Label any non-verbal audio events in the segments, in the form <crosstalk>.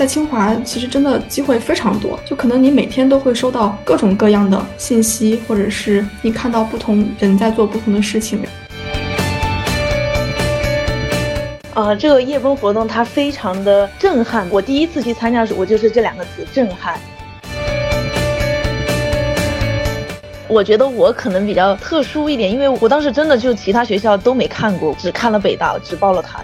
在清华其实真的机会非常多，就可能你每天都会收到各种各样的信息，或者是你看到不同人在做不同的事情。呃，这个夜奔活动它非常的震撼，我第一次去参加的时候，我就是这两个字震撼。我觉得我可能比较特殊一点，因为我当时真的就其他学校都没看过，只看了北大，只报了它。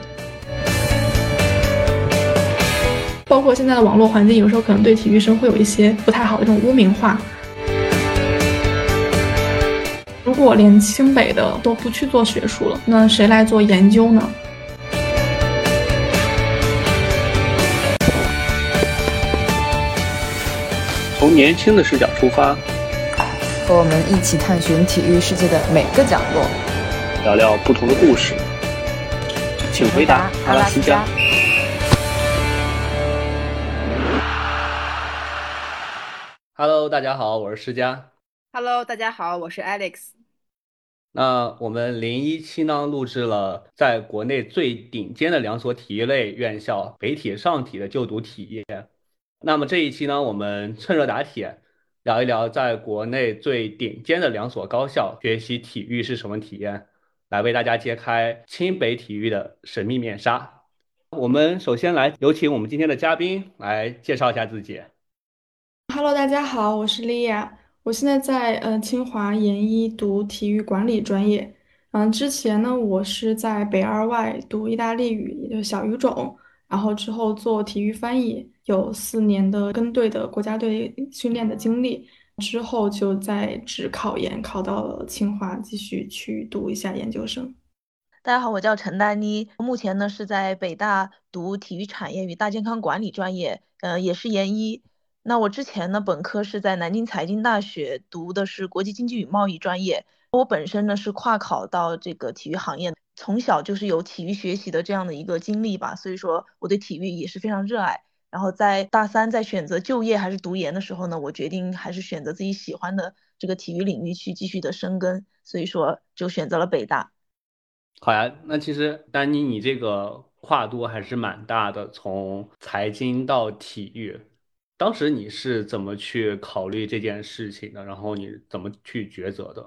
包括现在的网络环境，有时候可能对体育生会有一些不太好的这种污名化。如果连清北的都不去做学术了，那谁来做研究呢？从年轻的视角出发，和我们一起探寻体育世界的每个角落，聊聊不同的故事。请回答阿拉斯加。Hello，大家好，我是施佳。Hello，大家好，我是 Alex。那我们零一期呢，录制了在国内最顶尖的两所体育类院校北体、上体的就读体验。那么这一期呢，我们趁热打铁，聊一聊在国内最顶尖的两所高校学习体育是什么体验，来为大家揭开清北体育的神秘面纱。我们首先来有请我们今天的嘉宾来介绍一下自己。Hello，大家好，我是莉亚，我现在在呃清华研一读体育管理专业。嗯，之前呢，我是在北二外读意大利语，也就是小语种。然后之后做体育翻译，有四年的跟队的国家队训练的经历，之后就在职考研，考到了清华，继续去读一下研究生。大家好，我叫陈丹妮，目前呢是在北大读体育产业与大健康管理专业，呃，也是研一。那我之前呢本科是在南京财经大学读的是国际经济与贸易专业，我本身呢是跨考到这个体育行业。从小就是有体育学习的这样的一个经历吧，所以说我对体育也是非常热爱。然后在大三在选择就业还是读研的时候呢，我决定还是选择自己喜欢的这个体育领域去继续的深耕，所以说就选择了北大。好呀，那其实丹妮你这个跨度还是蛮大的，从财经到体育，当时你是怎么去考虑这件事情的？然后你怎么去抉择的？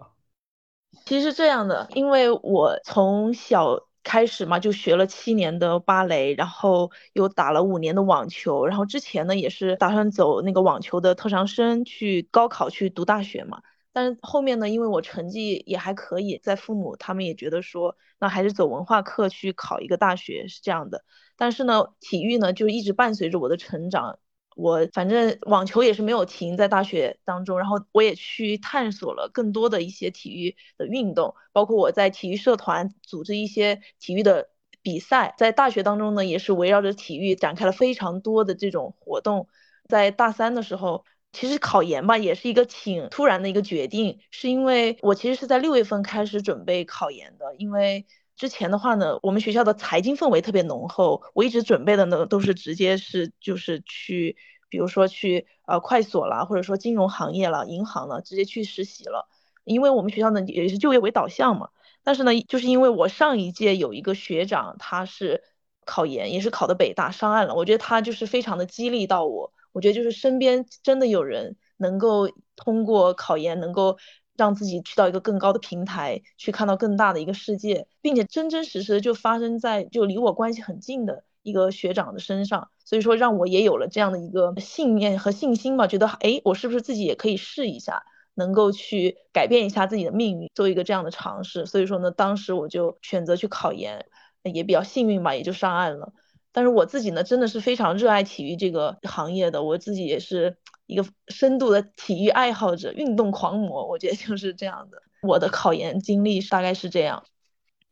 其实是这样的，因为我从小开始嘛，就学了七年的芭蕾，然后又打了五年的网球，然后之前呢也是打算走那个网球的特长生去高考去读大学嘛。但是后面呢，因为我成绩也还可以，在父母他们也觉得说，那还是走文化课去考一个大学是这样的。但是呢，体育呢就一直伴随着我的成长。我反正网球也是没有停在大学当中，然后我也去探索了更多的一些体育的运动，包括我在体育社团组织一些体育的比赛，在大学当中呢，也是围绕着体育展开了非常多的这种活动。在大三的时候，其实考研吧也是一个挺突然的一个决定，是因为我其实是在六月份开始准备考研的，因为之前的话呢，我们学校的财经氛围特别浓厚，我一直准备的呢都是直接是就是去。比如说去呃快所啦，或者说金融行业了、银行了，直接去实习了。因为我们学校呢也是就业为导向嘛。但是呢，就是因为我上一届有一个学长，他是考研，也是考的北大上岸了。我觉得他就是非常的激励到我。我觉得就是身边真的有人能够通过考研，能够让自己去到一个更高的平台，去看到更大的一个世界，并且真真实实的就发生在就离我关系很近的。一个学长的身上，所以说让我也有了这样的一个信念和信心吧，觉得哎，我是不是自己也可以试一下，能够去改变一下自己的命运，做一个这样的尝试。所以说呢，当时我就选择去考研，也比较幸运吧，也就上岸了。但是我自己呢，真的是非常热爱体育这个行业的，我自己也是一个深度的体育爱好者、运动狂魔，我觉得就是这样的。我的考研经历大概是这样。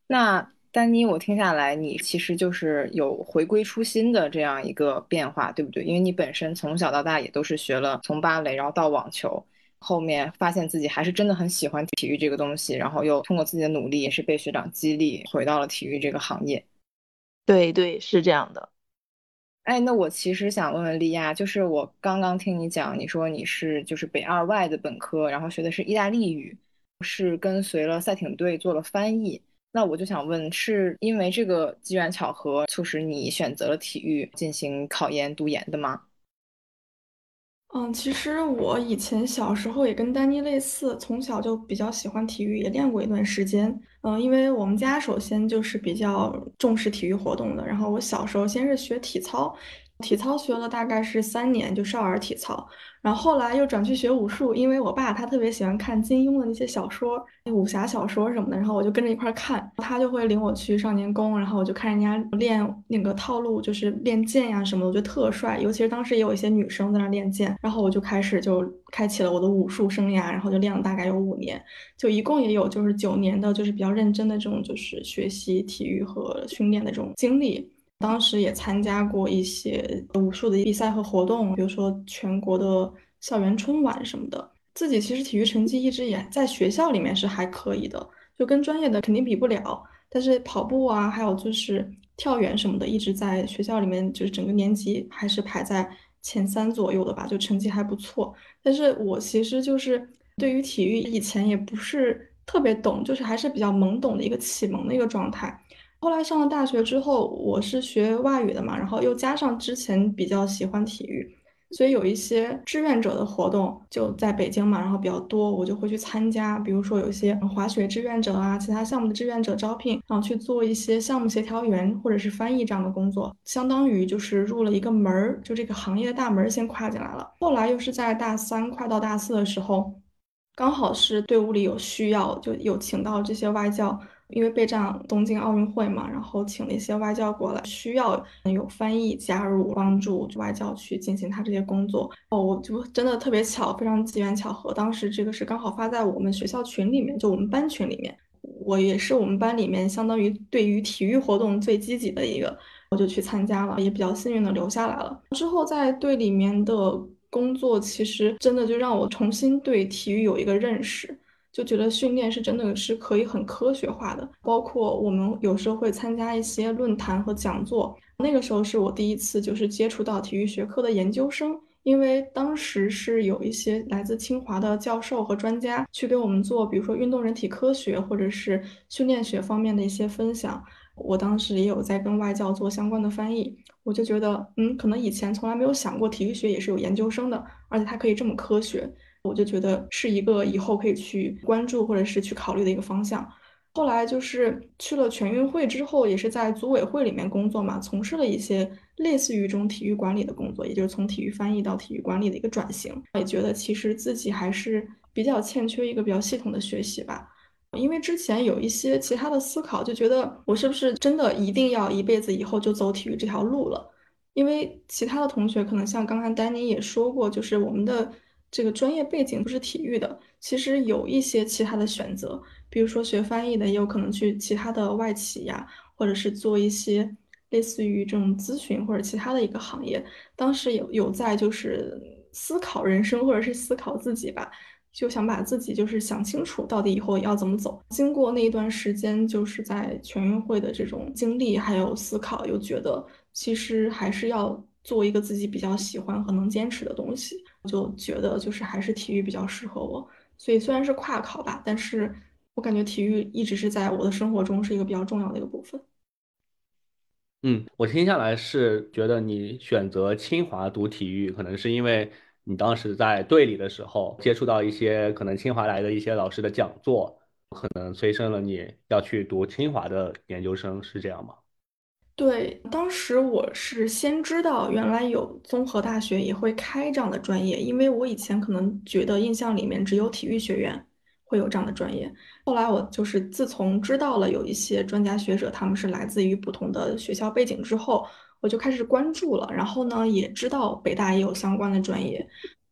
那。丹妮，我听下来，你其实就是有回归初心的这样一个变化，对不对？因为你本身从小到大也都是学了从芭蕾，然后到网球，后面发现自己还是真的很喜欢体育这个东西，然后又通过自己的努力，也是被学长激励，回到了体育这个行业。对对，是这样的。哎，那我其实想问问莉亚，就是我刚刚听你讲，你说你是就是北二外的本科，然后学的是意大利语，是跟随了赛艇队做了翻译。那我就想问，是因为这个机缘巧合促使你选择了体育进行考研读研的吗？嗯，其实我以前小时候也跟丹妮类似，从小就比较喜欢体育，也练过一段时间。嗯，因为我们家首先就是比较重视体育活动的，然后我小时候先是学体操，体操学了大概是三年，就少儿体操。然后后来又转去学武术，因为我爸他特别喜欢看金庸的那些小说，武侠小说什么的，然后我就跟着一块看，他就会领我去少年宫，然后我就看人家练那个套路，就是练剑呀什么的，我觉得特帅。尤其是当时也有一些女生在那练剑，然后我就开始就开启了我的武术生涯，然后就练了大概有五年，就一共也有就是九年的，就是比较认真的这种就是学习体育和训练的这种经历。当时也参加过一些武术的比赛和活动，比如说全国的校园春晚什么的。自己其实体育成绩一直也在学校里面是还可以的，就跟专业的肯定比不了。但是跑步啊，还有就是跳远什么的，一直在学校里面就是整个年级还是排在前三左右的吧，就成绩还不错。但是我其实就是对于体育以前也不是特别懂，就是还是比较懵懂的一个启蒙的一个状态。后来上了大学之后，我是学外语的嘛，然后又加上之前比较喜欢体育，所以有一些志愿者的活动就在北京嘛，然后比较多，我就会去参加。比如说有一些滑雪志愿者啊，其他项目的志愿者招聘，然后去做一些项目协调员或者是翻译这样的工作，相当于就是入了一个门儿，就这个行业的大门先跨进来了。后来又是在大三快到大四的时候，刚好是队伍里有需要，就有请到这些外教。因为备战东京奥运会嘛，然后请了一些外教过来，需要有翻译加入帮助外教去进行他这些工作。哦，我就真的特别巧，非常机缘巧合，当时这个是刚好发在我们学校群里面，就我们班群里面，我也是我们班里面相当于对于体育活动最积极的一个，我就去参加了，也比较幸运的留下来了。之后在队里面的工作，其实真的就让我重新对体育有一个认识。就觉得训练是真的是可以很科学化的，包括我们有时候会参加一些论坛和讲座。那个时候是我第一次就是接触到体育学科的研究生，因为当时是有一些来自清华的教授和专家去给我们做，比如说运动人体科学或者是训练学方面的一些分享。我当时也有在跟外教做相关的翻译，我就觉得，嗯，可能以前从来没有想过体育学也是有研究生的，而且它可以这么科学。我就觉得是一个以后可以去关注或者是去考虑的一个方向。后来就是去了全运会之后，也是在组委会里面工作嘛，从事了一些类似于这种体育管理的工作，也就是从体育翻译到体育管理的一个转型。也觉得其实自己还是比较欠缺一个比较系统的学习吧，因为之前有一些其他的思考，就觉得我是不是真的一定要一辈子以后就走体育这条路了？因为其他的同学可能像刚刚丹尼也说过，就是我们的。这个专业背景不是体育的，其实有一些其他的选择，比如说学翻译的，也有可能去其他的外企呀，或者是做一些类似于这种咨询或者其他的一个行业。当时有有在就是思考人生或者是思考自己吧，就想把自己就是想清楚到底以后要怎么走。经过那一段时间，就是在全运会的这种经历还有思考，又觉得其实还是要做一个自己比较喜欢和能坚持的东西。就觉得就是还是体育比较适合我，所以虽然是跨考吧，但是我感觉体育一直是在我的生活中是一个比较重要的一个部分。嗯，我听下来是觉得你选择清华读体育，可能是因为你当时在队里的时候接触到一些可能清华来的一些老师的讲座，可能催生了你要去读清华的研究生，是这样吗？对，当时我是先知道原来有综合大学也会开这样的专业，因为我以前可能觉得印象里面只有体育学院会有这样的专业。后来我就是自从知道了有一些专家学者他们是来自于不同的学校背景之后，我就开始关注了。然后呢，也知道北大也有相关的专业，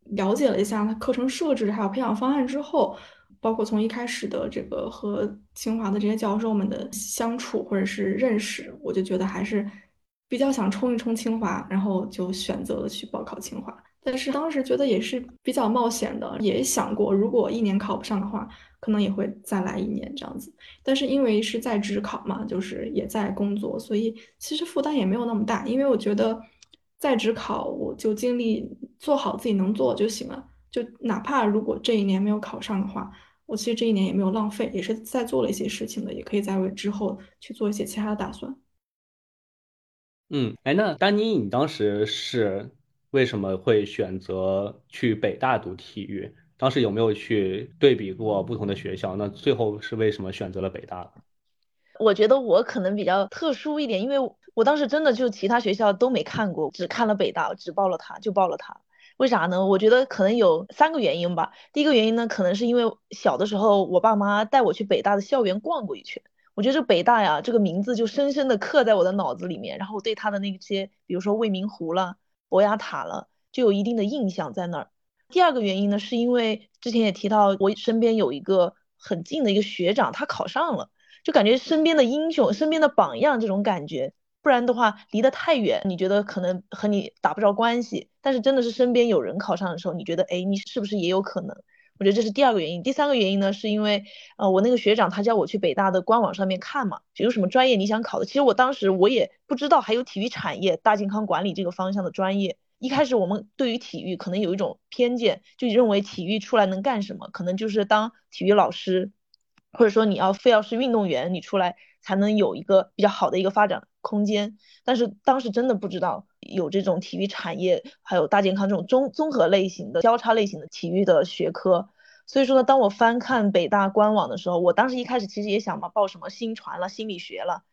了解了一下课程设置还有培养方案之后。包括从一开始的这个和清华的这些教授们的相处或者是认识，我就觉得还是比较想冲一冲清华，然后就选择了去报考清华。但是当时觉得也是比较冒险的，也想过如果一年考不上的话，可能也会再来一年这样子。但是因为是在职考嘛，就是也在工作，所以其实负担也没有那么大。因为我觉得在职考，我就尽力做好自己能做就行了。就哪怕如果这一年没有考上的话。我其实这一年也没有浪费，也是在做了一些事情的，也可以在为之后去做一些其他的打算。嗯，哎，那丹妮，你当时是为什么会选择去北大读体育？当时有没有去对比过不同的学校？那最后是为什么选择了北大？我觉得我可能比较特殊一点，因为我当时真的就其他学校都没看过，只看了北大，只报了它，就报了它。为啥呢？我觉得可能有三个原因吧。第一个原因呢，可能是因为小的时候我爸妈带我去北大的校园逛过一圈，我觉得这北大呀这个名字就深深的刻在我的脑子里面，然后我对它的那些，比如说未名湖了、博雅塔了，就有一定的印象在那儿。第二个原因呢，是因为之前也提到，我身边有一个很近的一个学长，他考上了，就感觉身边的英雄、身边的榜样这种感觉。不然的话，离得太远，你觉得可能和你打不着关系。但是真的是身边有人考上的时候，你觉得，哎，你是不是也有可能？我觉得这是第二个原因。第三个原因呢，是因为，呃，我那个学长他叫我去北大的官网上面看嘛，有什么专业你想考的。其实我当时我也不知道还有体育产业、大健康管理这个方向的专业。一开始我们对于体育可能有一种偏见，就认为体育出来能干什么？可能就是当体育老师，或者说你要非要是运动员，你出来才能有一个比较好的一个发展。空间，但是当时真的不知道有这种体育产业，还有大健康这种综综合类型的交叉类型的体育的学科。所以说呢，当我翻看北大官网的时候，我当时一开始其实也想嘛，报什么新传了、心理学了、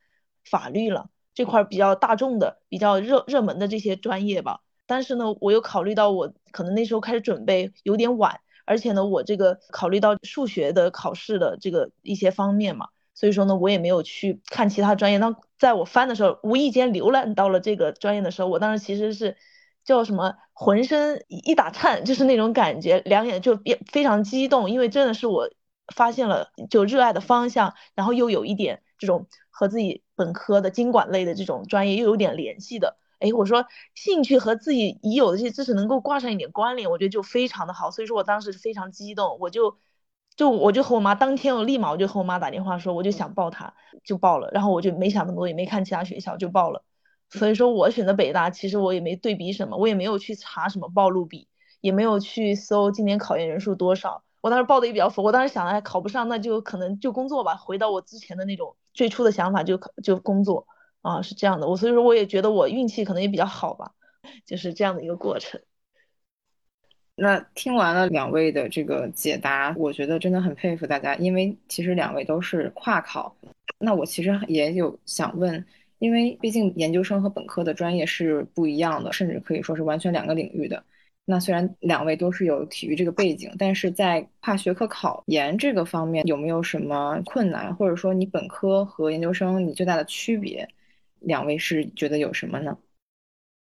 法律了这块比较大众的、比较热热门的这些专业吧。但是呢，我又考虑到我可能那时候开始准备有点晚，而且呢，我这个考虑到数学的考试的这个一些方面嘛。所以说呢，我也没有去看其他专业。当在我翻的时候，无意间浏览到了这个专业的时候，我当时其实是叫什么，浑身一打颤，就是那种感觉，两眼就变非常激动，因为真的是我发现了就热爱的方向，然后又有一点这种和自己本科的经管类的这种专业又有点联系的。哎，我说兴趣和自己已有的这些知识能够挂上一点关联，我觉得就非常的好。所以说我当时非常激动，我就。就我就和我妈当天我立马我就和我妈打电话说我就想报它就报了，然后我就没想那么多也没看其他学校就报了，所以说我选择北大其实我也没对比什么，我也没有去查什么报录比，也没有去搜今年考研人数多少，我当时报的也比较佛，我当时想哎考不上那就可能就工作吧，回到我之前的那种最初的想法就就工作。啊是这样的，我所以说我也觉得我运气可能也比较好吧，就是这样的一个过程。那听完了两位的这个解答，我觉得真的很佩服大家，因为其实两位都是跨考。那我其实也有想问，因为毕竟研究生和本科的专业是不一样的，甚至可以说是完全两个领域的。那虽然两位都是有体育这个背景，但是在跨学科考研这个方面有没有什么困难，或者说你本科和研究生你最大的区别，两位是觉得有什么呢？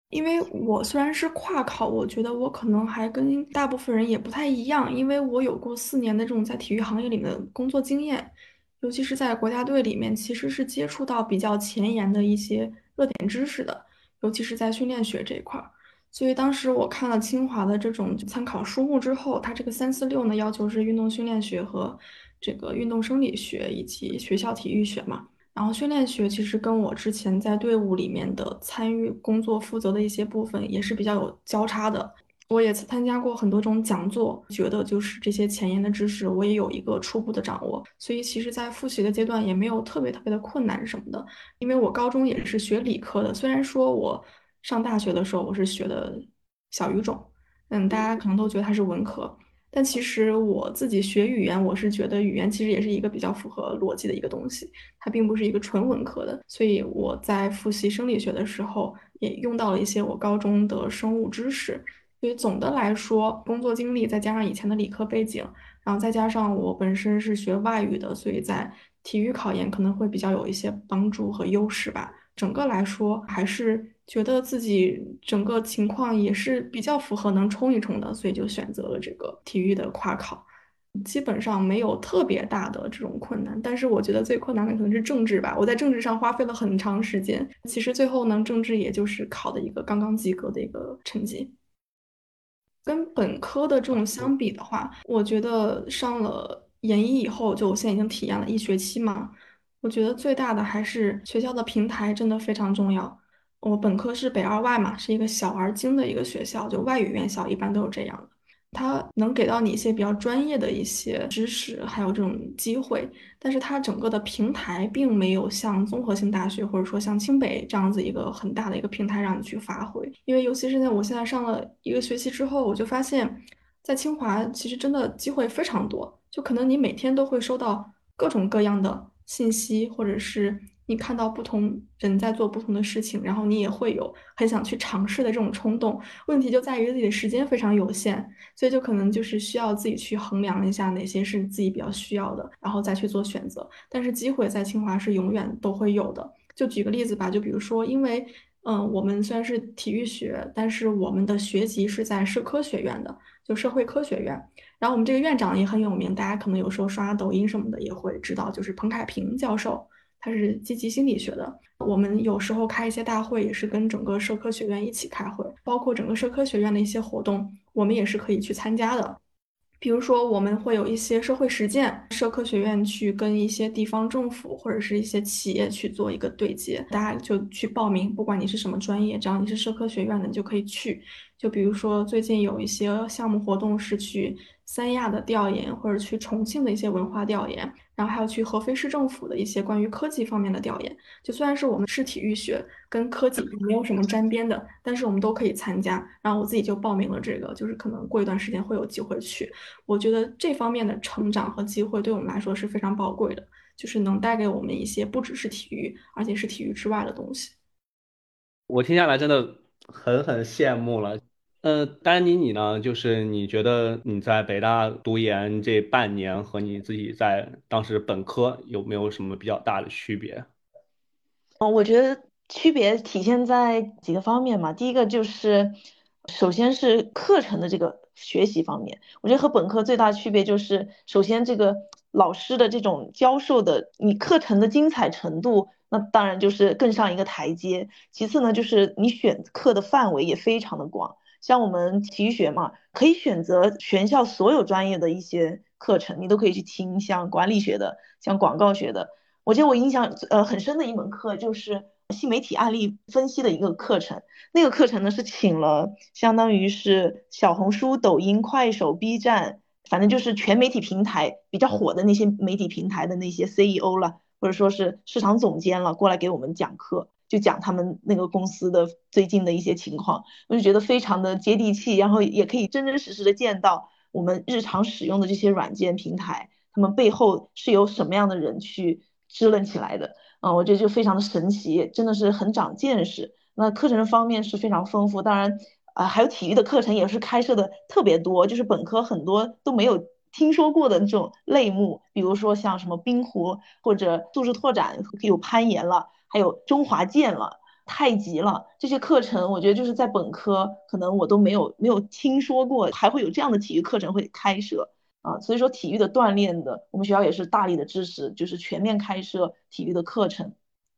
因为我虽然是跨考，我觉得我可能还跟大部分人也不太一样，因为我有过四年的这种在体育行业里面的工作经验，尤其是在国家队里面，其实是接触到比较前沿的一些热点知识的，尤其是在训练学这一块儿。所以当时我看了清华的这种参考书目之后，它这个三四六呢，要求是运动训练学和这个运动生理学以及学校体育学嘛。然后训练学其实跟我之前在队伍里面的参与工作负责的一些部分也是比较有交叉的。我也参加过很多种讲座，觉得就是这些前沿的知识我也有一个初步的掌握，所以其实，在复习的阶段也没有特别特别的困难什么的。因为我高中也是学理科的，虽然说我上大学的时候我是学的小语种，嗯，大家可能都觉得它是文科。但其实我自己学语言，我是觉得语言其实也是一个比较符合逻辑的一个东西，它并不是一个纯文科的。所以我在复习生理学的时候，也用到了一些我高中的生物知识。所以总的来说，工作经历再加上以前的理科背景，然后再加上我本身是学外语的，所以在体育考研可能会比较有一些帮助和优势吧。整个来说，还是。觉得自己整个情况也是比较符合能冲一冲的，所以就选择了这个体育的跨考，基本上没有特别大的这种困难。但是我觉得最困难的可能是政治吧，我在政治上花费了很长时间，其实最后呢，政治也就是考的一个刚刚及格的一个成绩。跟本科的这种相比的话，我觉得上了研一以后，就我现在已经体验了一学期嘛，我觉得最大的还是学校的平台真的非常重要。我本科是北二外嘛，是一个小而精的一个学校，就外语院校一般都是这样的。它能给到你一些比较专业的一些知识，还有这种机会，但是它整个的平台并没有像综合性大学或者说像清北这样子一个很大的一个平台让你去发挥。因为尤其是在我现在上了一个学期之后，我就发现，在清华其实真的机会非常多，就可能你每天都会收到各种各样的信息，或者是。你看到不同人在做不同的事情，然后你也会有很想去尝试的这种冲动。问题就在于自己的时间非常有限，所以就可能就是需要自己去衡量一下哪些是自己比较需要的，然后再去做选择。但是机会在清华是永远都会有的。就举个例子吧，就比如说，因为嗯，我们虽然是体育学，但是我们的学籍是在社科学院的，就社会科学院。然后我们这个院长也很有名，大家可能有时候刷抖音什么的也会知道，就是彭凯平教授。他是积极心理学的。我们有时候开一些大会，也是跟整个社科学院一起开会，包括整个社科学院的一些活动，我们也是可以去参加的。比如说，我们会有一些社会实践，社科学院去跟一些地方政府或者是一些企业去做一个对接，大家就去报名，不管你是什么专业，只要你是社科学院的，你就可以去。就比如说，最近有一些项目活动是去三亚的调研，或者去重庆的一些文化调研。然后还要去合肥市政府的一些关于科技方面的调研，就虽然是我们是体育学，跟科技没有什么沾边的，但是我们都可以参加。然后我自己就报名了这个，就是可能过一段时间会有机会去。我觉得这方面的成长和机会对我们来说是非常宝贵的，就是能带给我们一些不只是体育，而且是体育之外的东西。我听下来真的很很羡慕了。呃，丹尼，你呢？就是你觉得你在北大读研这半年和你自己在当时本科有没有什么比较大的区别？哦，我觉得区别体现在几个方面嘛。第一个就是，首先是课程的这个学习方面，我觉得和本科最大区别就是，首先这个老师的这种教授的，你课程的精彩程度，那当然就是更上一个台阶。其次呢，就是你选课的范围也非常的广。像我们体育学嘛，可以选择全校所有专业的一些课程，你都可以去听。像管理学的，像广告学的，我记得我印象呃很深的一门课就是新媒体案例分析的一个课程。那个课程呢是请了相当于是小红书、抖音、快手、B 站，反正就是全媒体平台比较火的那些媒体平台的那些 CEO 了，或者说是市场总监了，过来给我们讲课。就讲他们那个公司的最近的一些情况，我就觉得非常的接地气，然后也可以真真实实的见到我们日常使用的这些软件平台，他们背后是由什么样的人去支棱起来的啊？我觉得就非常的神奇，真的是很长见识。那课程方面是非常丰富，当然啊，还有体育的课程也是开设的特别多，就是本科很多都没有听说过的这种类目，比如说像什么冰壶或者素质拓展，有攀岩了。还有中华剑了、太极了这些课程，我觉得就是在本科可能我都没有没有听说过，还会有这样的体育课程会开设啊。所以说体育的锻炼的，我们学校也是大力的支持，就是全面开设体育的课程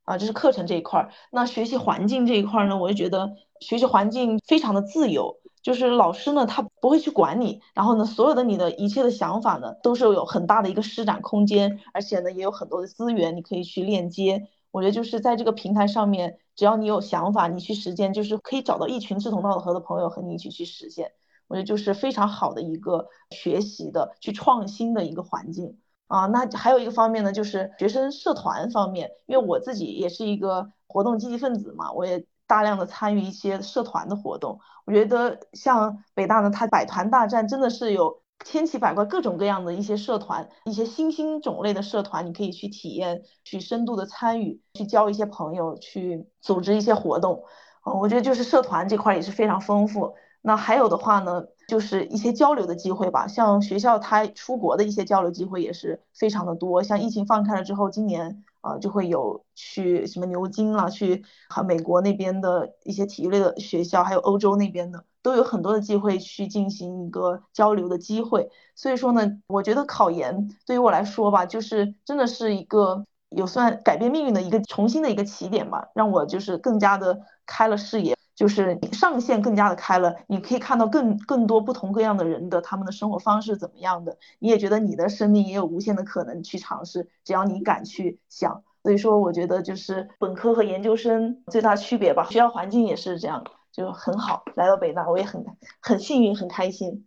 啊。这是课程这一块儿。那学习环境这一块儿呢，我就觉得学习环境非常的自由，就是老师呢他不会去管你，然后呢所有的你的一切的想法呢都是有很大的一个施展空间，而且呢也有很多的资源你可以去链接。我觉得就是在这个平台上面，只要你有想法，你去实践，就是可以找到一群志同道合的朋友和你一起去实现。我觉得就是非常好的一个学习的、去创新的一个环境啊。那还有一个方面呢，就是学生社团方面，因为我自己也是一个活动积极分子嘛，我也大量的参与一些社团的活动。我觉得像北大呢，它百团大战真的是有。千奇百怪、各种各样的一些社团，一些新兴种类的社团，你可以去体验、去深度的参与、去交一些朋友、去组织一些活动。嗯，我觉得就是社团这块也是非常丰富。那还有的话呢，就是一些交流的机会吧，像学校它出国的一些交流机会也是非常的多。像疫情放开了之后，今年啊就会有去什么牛津啊，去和美国那边的一些体育类的学校，还有欧洲那边的。都有很多的机会去进行一个交流的机会，所以说呢，我觉得考研对于我来说吧，就是真的是一个有算改变命运的一个重新的一个起点吧，让我就是更加的开了视野，就是上限更加的开了，你可以看到更更多不同各样的人的他们的生活方式怎么样的，你也觉得你的生命也有无限的可能去尝试，只要你敢去想。所以说，我觉得就是本科和研究生最大区别吧，学校环境也是这样。就很好，来到北大我也很很幸运，很开心。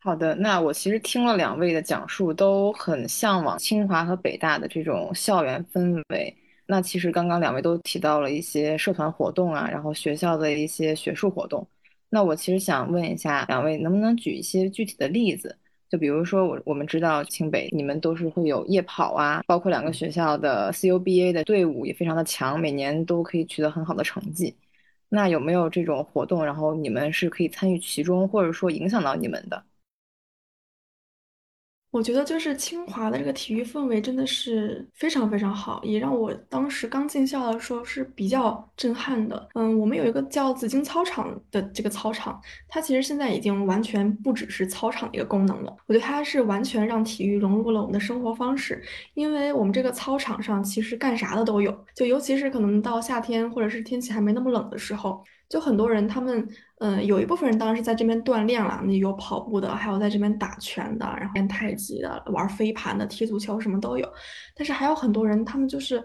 好的，那我其实听了两位的讲述，都很向往清华和北大的这种校园氛围。那其实刚刚两位都提到了一些社团活动啊，然后学校的一些学术活动。那我其实想问一下两位，能不能举一些具体的例子？就比如说我我们知道清北你们都是会有夜跑啊，包括两个学校的 CUBA 的队伍也非常的强，每年都可以取得很好的成绩。那有没有这种活动，然后你们是可以参与其中，或者说影响到你们的？我觉得就是清华的这个体育氛围真的是非常非常好，也让我当时刚进校的时候是比较震撼的。嗯，我们有一个叫紫荆操场的这个操场，它其实现在已经完全不只是操场的一个功能了。我觉得它是完全让体育融入了我们的生活方式，因为我们这个操场上其实干啥的都有，就尤其是可能到夏天或者是天气还没那么冷的时候。就很多人，他们嗯，有一部分人当然是在这边锻炼了，那有跑步的，还有在这边打拳的，然后练太极的，玩飞盘的，踢足球什么都有。但是还有很多人，他们就是。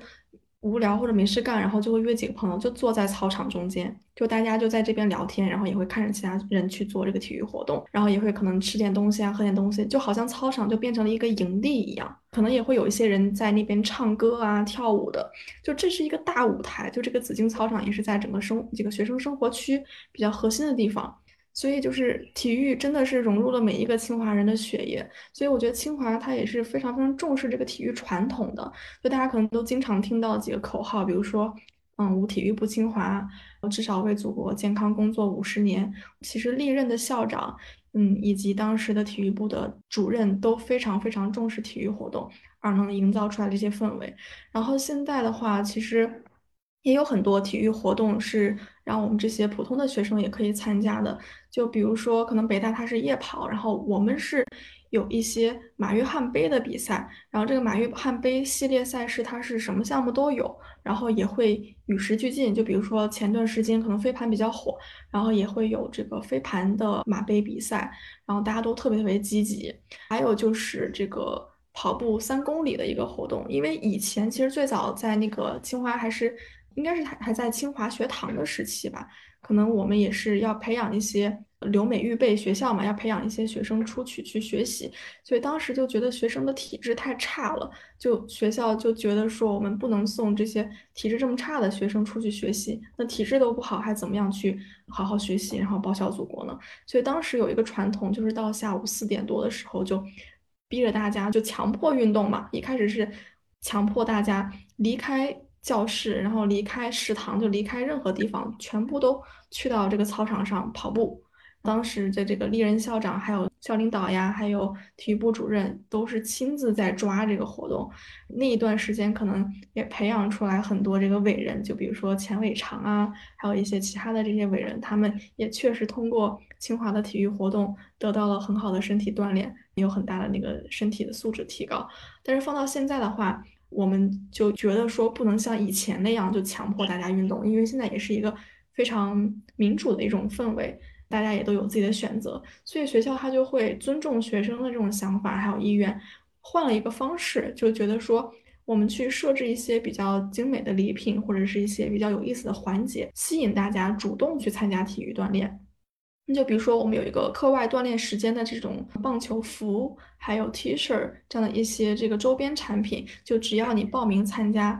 无聊或者没事干，然后就会约几个朋友，就坐在操场中间，就大家就在这边聊天，然后也会看着其他人去做这个体育活动，然后也会可能吃点东西啊，喝点东西，就好像操场就变成了一个营地一样。可能也会有一些人在那边唱歌啊、跳舞的，就这是一个大舞台。就这个紫荆操场也是在整个生这个学生生活区比较核心的地方。所以就是体育真的是融入了每一个清华人的血液，所以我觉得清华它也是非常非常重视这个体育传统的。就大家可能都经常听到几个口号，比如说，嗯，无体育不清华，至少为祖国健康工作五十年。其实历任的校长，嗯，以及当时的体育部的主任都非常非常重视体育活动，而能营造出来这些氛围。然后现在的话，其实。也有很多体育活动是让我们这些普通的学生也可以参加的，就比如说，可能北大它是夜跑，然后我们是有一些马约翰杯的比赛，然后这个马约翰杯系列赛事它是什么项目都有，然后也会与时俱进，就比如说前段时间可能飞盘比较火，然后也会有这个飞盘的马杯比赛，然后大家都特别特别积极。还有就是这个跑步三公里的一个活动，因为以前其实最早在那个清华还是。应该是还还在清华学堂的时期吧，可能我们也是要培养一些留美预备学校嘛，要培养一些学生出去去学习，所以当时就觉得学生的体质太差了，就学校就觉得说我们不能送这些体质这么差的学生出去学习，那体质都不好，还怎么样去好好学习，然后报效祖国呢？所以当时有一个传统，就是到下午四点多的时候就逼着大家就强迫运动嘛，一开始是强迫大家离开。教室，然后离开食堂，就离开任何地方，全部都去到这个操场上跑步。当时的这个历任校长、还有校领导呀，还有体育部主任，都是亲自在抓这个活动。那一段时间，可能也培养出来很多这个伟人，就比如说钱伟长啊，还有一些其他的这些伟人，他们也确实通过清华的体育活动得到了很好的身体锻炼，也有很大的那个身体的素质提高。但是放到现在的话，我们就觉得说不能像以前那样就强迫大家运动，因为现在也是一个非常民主的一种氛围，大家也都有自己的选择，所以学校他就会尊重学生的这种想法还有意愿，换了一个方式，就觉得说我们去设置一些比较精美的礼品或者是一些比较有意思的环节，吸引大家主动去参加体育锻炼。那就比如说，我们有一个课外锻炼时间的这种棒球服，还有 T 恤这样的一些这个周边产品，就只要你报名参加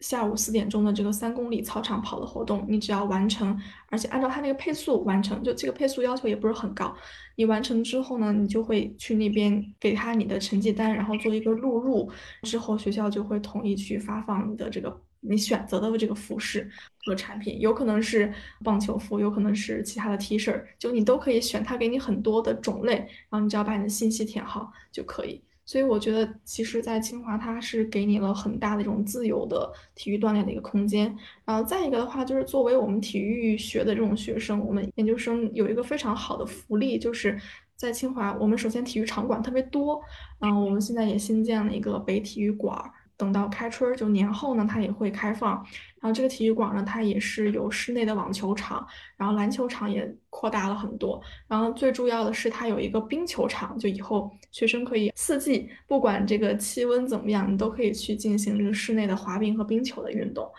下午四点钟的这个三公里操场跑的活动，你只要完成，而且按照他那个配速完成，就这个配速要求也不是很高。你完成之后呢，你就会去那边给他你的成绩单，然后做一个录入，之后学校就会统一去发放你的这个。你选择的这个服饰和产品，有可能是棒球服，有可能是其他的 T 恤，就你都可以选，它给你很多的种类，然后你只要把你的信息填好就可以。所以我觉得，其实，在清华它是给你了很大的这种自由的体育锻炼的一个空间。然后再一个的话，就是作为我们体育学的这种学生，我们研究生有一个非常好的福利，就是在清华，我们首先体育场馆特别多，然后我们现在也新建了一个北体育馆儿。等到开春儿就年后呢，它也会开放。然后这个体育馆呢，它也是有室内的网球场，然后篮球场也扩大了很多。然后最重要的是，它有一个冰球场，就以后学生可以四季不管这个气温怎么样，你都可以去进行这个室内的滑冰和冰球的运动。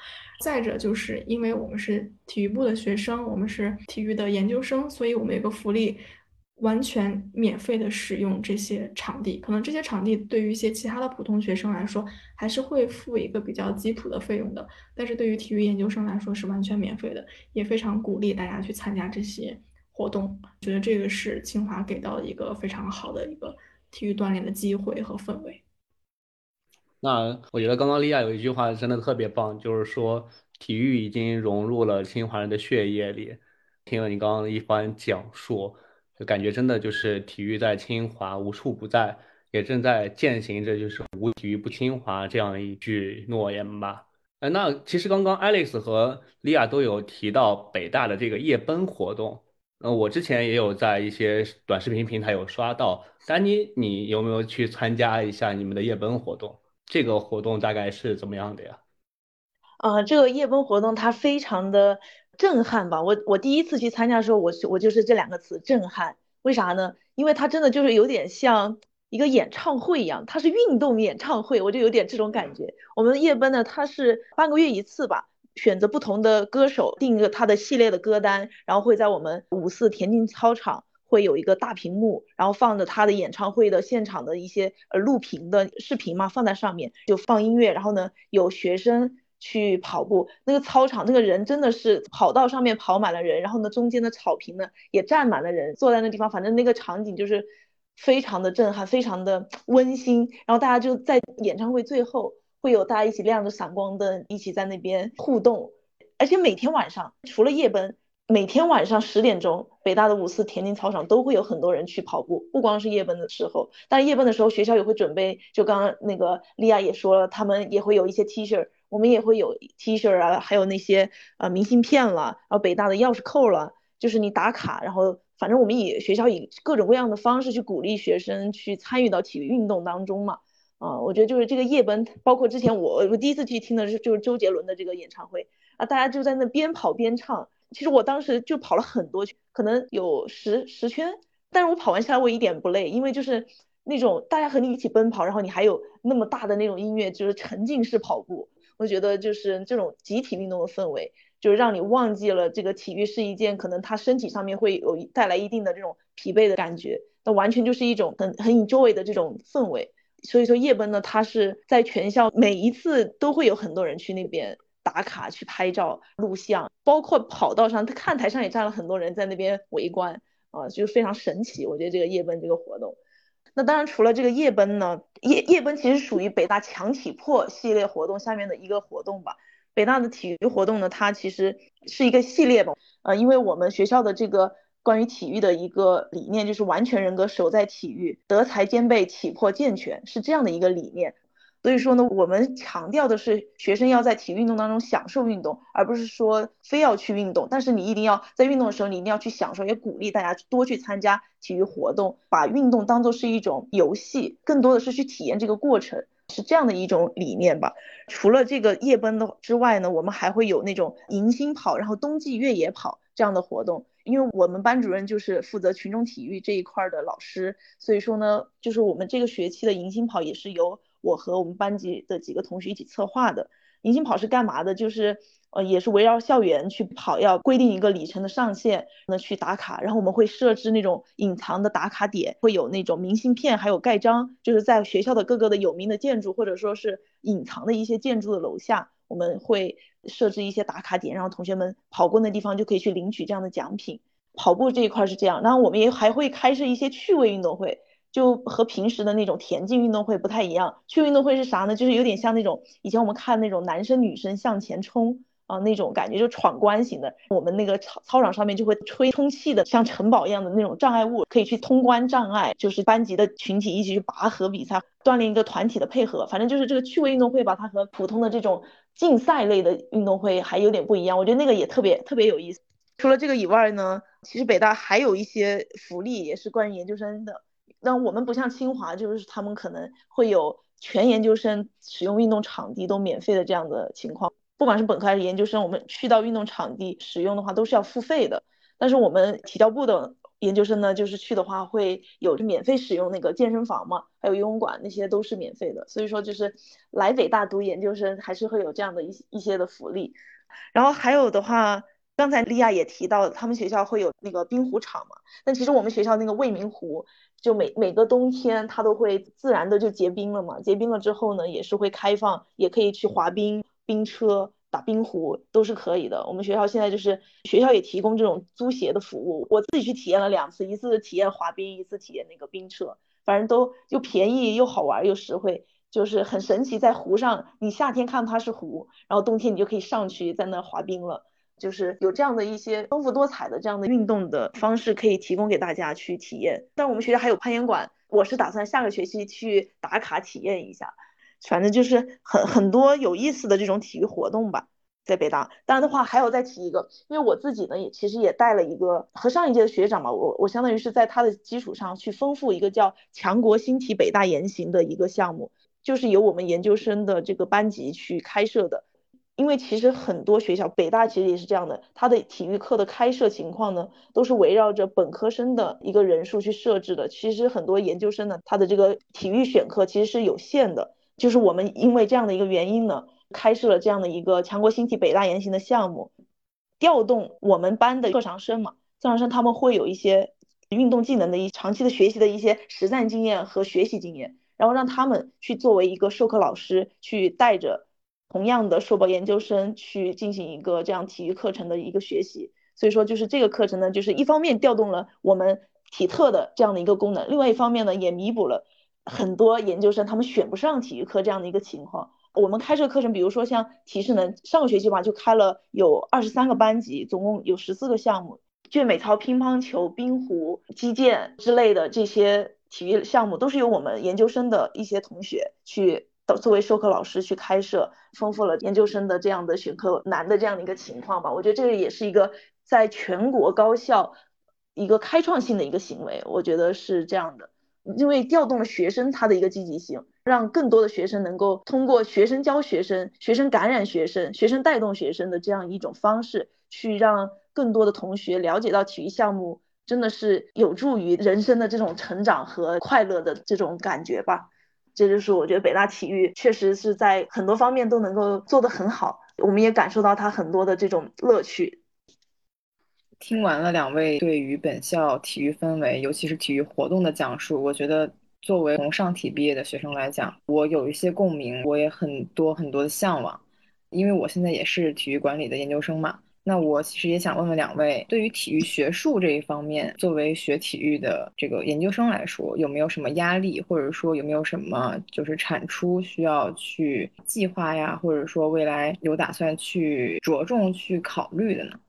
再者就是因为我们是体育部的学生，我们是体育的研究生，所以我们有个福利。完全免费的使用这些场地，可能这些场地对于一些其他的普通学生来说，还是会付一个比较基础的费用的。但是对于体育研究生来说是完全免费的，也非常鼓励大家去参加这些活动。觉得这个是清华给到一个非常好的一个体育锻炼的机会和氛围。那我觉得刚刚莉亚有一句话真的特别棒，就是说体育已经融入了清华人的血液里。听了你刚刚的一番讲述。就感觉真的就是体育在清华无处不在，也正在践行着就是“无体育不清华”这样一句诺言吧。哎，那其实刚刚 Alex 和莉亚都有提到北大的这个夜奔活动，呃，我之前也有在一些短视频平台有刷到。丹妮，你有没有去参加一下你们的夜奔活动？这个活动大概是怎么样的呀？啊，这个夜奔活动它非常的。震撼吧！我我第一次去参加的时候，我我就是这两个词震撼。为啥呢？因为它真的就是有点像一个演唱会一样，它是运动演唱会，我就有点这种感觉。我们夜奔呢，它是半个月一次吧，选择不同的歌手，定一个他的系列的歌单，然后会在我们五四田径操场会有一个大屏幕，然后放着他的演唱会的现场的一些呃录屏的视频嘛，放在上面就放音乐，然后呢有学生。去跑步，那个操场那个人真的是跑道上面跑满了人，然后呢中间的草坪呢也站满了人，坐在那地方，反正那个场景就是非常的震撼，非常的 <tsk> 温馨。然后大家就在演唱会最后会有大家一起亮着闪光灯，一起在那边互动。而且每天晚上除了夜奔，每天晚上十点钟，北大的五四田径操场都会有很多人去跑步，不光是夜奔的时候，但夜奔的时候学校也会准备，就刚刚那个莉亚也说了，他们也会有一些 T 恤。我们也会有 T 恤啊，还有那些呃明信片了，然后北大的钥匙扣了，就是你打卡，然后反正我们以学校以各种各样的方式去鼓励学生去参与到体育运动当中嘛。啊，我觉得就是这个夜奔，包括之前我我第一次去听的是就是周杰伦的这个演唱会啊，大家就在那边跑边唱。其实我当时就跑了很多圈，可能有十十圈，但是我跑完下来我一点不累，因为就是那种大家和你一起奔跑，然后你还有那么大的那种音乐，就是沉浸式跑步。我觉得就是这种集体运动的氛围，就是让你忘记了这个体育是一件可能他身体上面会有带来一定的这种疲惫的感觉，那完全就是一种很很 enjoy 的这种氛围。所以说夜奔呢，它是在全校每一次都会有很多人去那边打卡、去拍照、录像，包括跑道上，看台上也站了很多人在那边围观啊，就是非常神奇。我觉得这个夜奔这个活动。那当然，除了这个夜奔呢，夜夜奔其实属于北大强体魄系列活动下面的一个活动吧。北大的体育活动呢，它其实是一个系列吧。呃，因为我们学校的这个关于体育的一个理念就是完全人格守在体育，德才兼备，体魄健全，是这样的一个理念。所以说呢，我们强调的是学生要在体育运动当中享受运动，而不是说非要去运动。但是你一定要在运动的时候，你一定要去享受，也鼓励大家多去参加体育活动，把运动当做是一种游戏，更多的是去体验这个过程，是这样的一种理念吧。除了这个夜奔的之外呢，我们还会有那种迎新跑，然后冬季越野跑这样的活动。因为我们班主任就是负责群众体育这一块的老师，所以说呢，就是我们这个学期的迎新跑也是由。我和我们班级的几个同学一起策划的迎新跑是干嘛的？就是呃，也是围绕校园去跑，要规定一个里程的上限，那去打卡。然后我们会设置那种隐藏的打卡点，会有那种明信片，还有盖章，就是在学校的各个的有名的建筑或者说是隐藏的一些建筑的楼下，我们会设置一些打卡点，然后同学们跑过那地方就可以去领取这样的奖品。跑步这一块是这样，然后我们也还会开设一些趣味运动会。就和平时的那种田径运动会不太一样，趣味运动会是啥呢？就是有点像那种以前我们看那种男生女生向前冲啊那种感觉，就闯关型的。我们那个操操场上面就会吹充气的，像城堡一样的那种障碍物，可以去通关障碍。就是班级的群体一起去拔河比赛，锻炼一个团体的配合。反正就是这个趣味运动会吧，它和普通的这种竞赛类的运动会还有点不一样。我觉得那个也特别特别有意思。除了这个以外呢，其实北大还有一些福利，也是关于研究生的。那我们不像清华，就是他们可能会有全研究生使用运动场地都免费的这样的情况。不管是本科还是研究生，我们去到运动场地使用的话，都是要付费的。但是我们体教部的研究生呢，就是去的话会有免费使用那个健身房嘛，还有游泳馆，那些都是免费的。所以说，就是来北大读研究生还是会有这样的一一些的福利。然后还有的话。刚才莉亚也提到，他们学校会有那个冰壶场嘛，但其实我们学校那个未名湖，就每每个冬天它都会自然的就结冰了嘛，结冰了之后呢，也是会开放，也可以去滑冰、冰车。打冰壶都是可以的。我们学校现在就是学校也提供这种租鞋的服务。我自己去体验了两次，一次体验滑冰，一次体验那个冰车，反正都又便宜又好玩又实惠，就是很神奇。在湖上，你夏天看它是湖，然后冬天你就可以上去在那滑冰了。就是有这样的一些丰富多彩的这样的运动的方式可以提供给大家去体验。但我们学校还有攀岩馆，我是打算下个学期去打卡体验一下。反正就是很很多有意思的这种体育活动吧，在北大。当然的话，还有再提一个，因为我自己呢也其实也带了一个和上一届的学长嘛，我我相当于是在他的基础上去丰富一个叫“强国新体北大研行”的一个项目，就是由我们研究生的这个班级去开设的。因为其实很多学校，北大其实也是这样的，它的体育课的开设情况呢，都是围绕着本科生的一个人数去设置的。其实很多研究生呢，他的这个体育选课其实是有限的。就是我们因为这样的一个原因呢，开设了这样的一个强国新体北大研行的项目，调动我们班的特长生嘛，特长生他们会有一些运动技能的一长期的学习的一些实战经验和学习经验，然后让他们去作为一个授课老师，去带着同样的硕博研究生去进行一个这样体育课程的一个学习。所以说，就是这个课程呢，就是一方面调动了我们体特的这样的一个功能，另外一方面呢，也弥补了。很多研究生他们选不上体育课这样的一个情况，我们开设课程，比如说像体适能，上个学期吧就开了有二十三个班级，总共有十四个项目，健美操、乒乓球、冰壶、击剑之类的这些体育项目，都是由我们研究生的一些同学去作为授课老师去开设，丰富了研究生的这样的选课难的这样的一个情况吧。我觉得这个也是一个在全国高校一个开创性的一个行为，我觉得是这样的。因为调动了学生他的一个积极性，让更多的学生能够通过学生教学生、学生感染学生、学生带动学生的这样一种方式，去让更多的同学了解到体育项目真的是有助于人生的这种成长和快乐的这种感觉吧。这就是我觉得北大体育确实是在很多方面都能够做得很好，我们也感受到它很多的这种乐趣。听完了两位对于本校体育氛围，尤其是体育活动的讲述，我觉得作为从上体毕业的学生来讲，我有一些共鸣，我也很多很多的向往，因为我现在也是体育管理的研究生嘛。那我其实也想问问两位，对于体育学术这一方面，作为学体育的这个研究生来说，有没有什么压力，或者说有没有什么就是产出需要去计划呀，或者说未来有打算去着重去考虑的呢？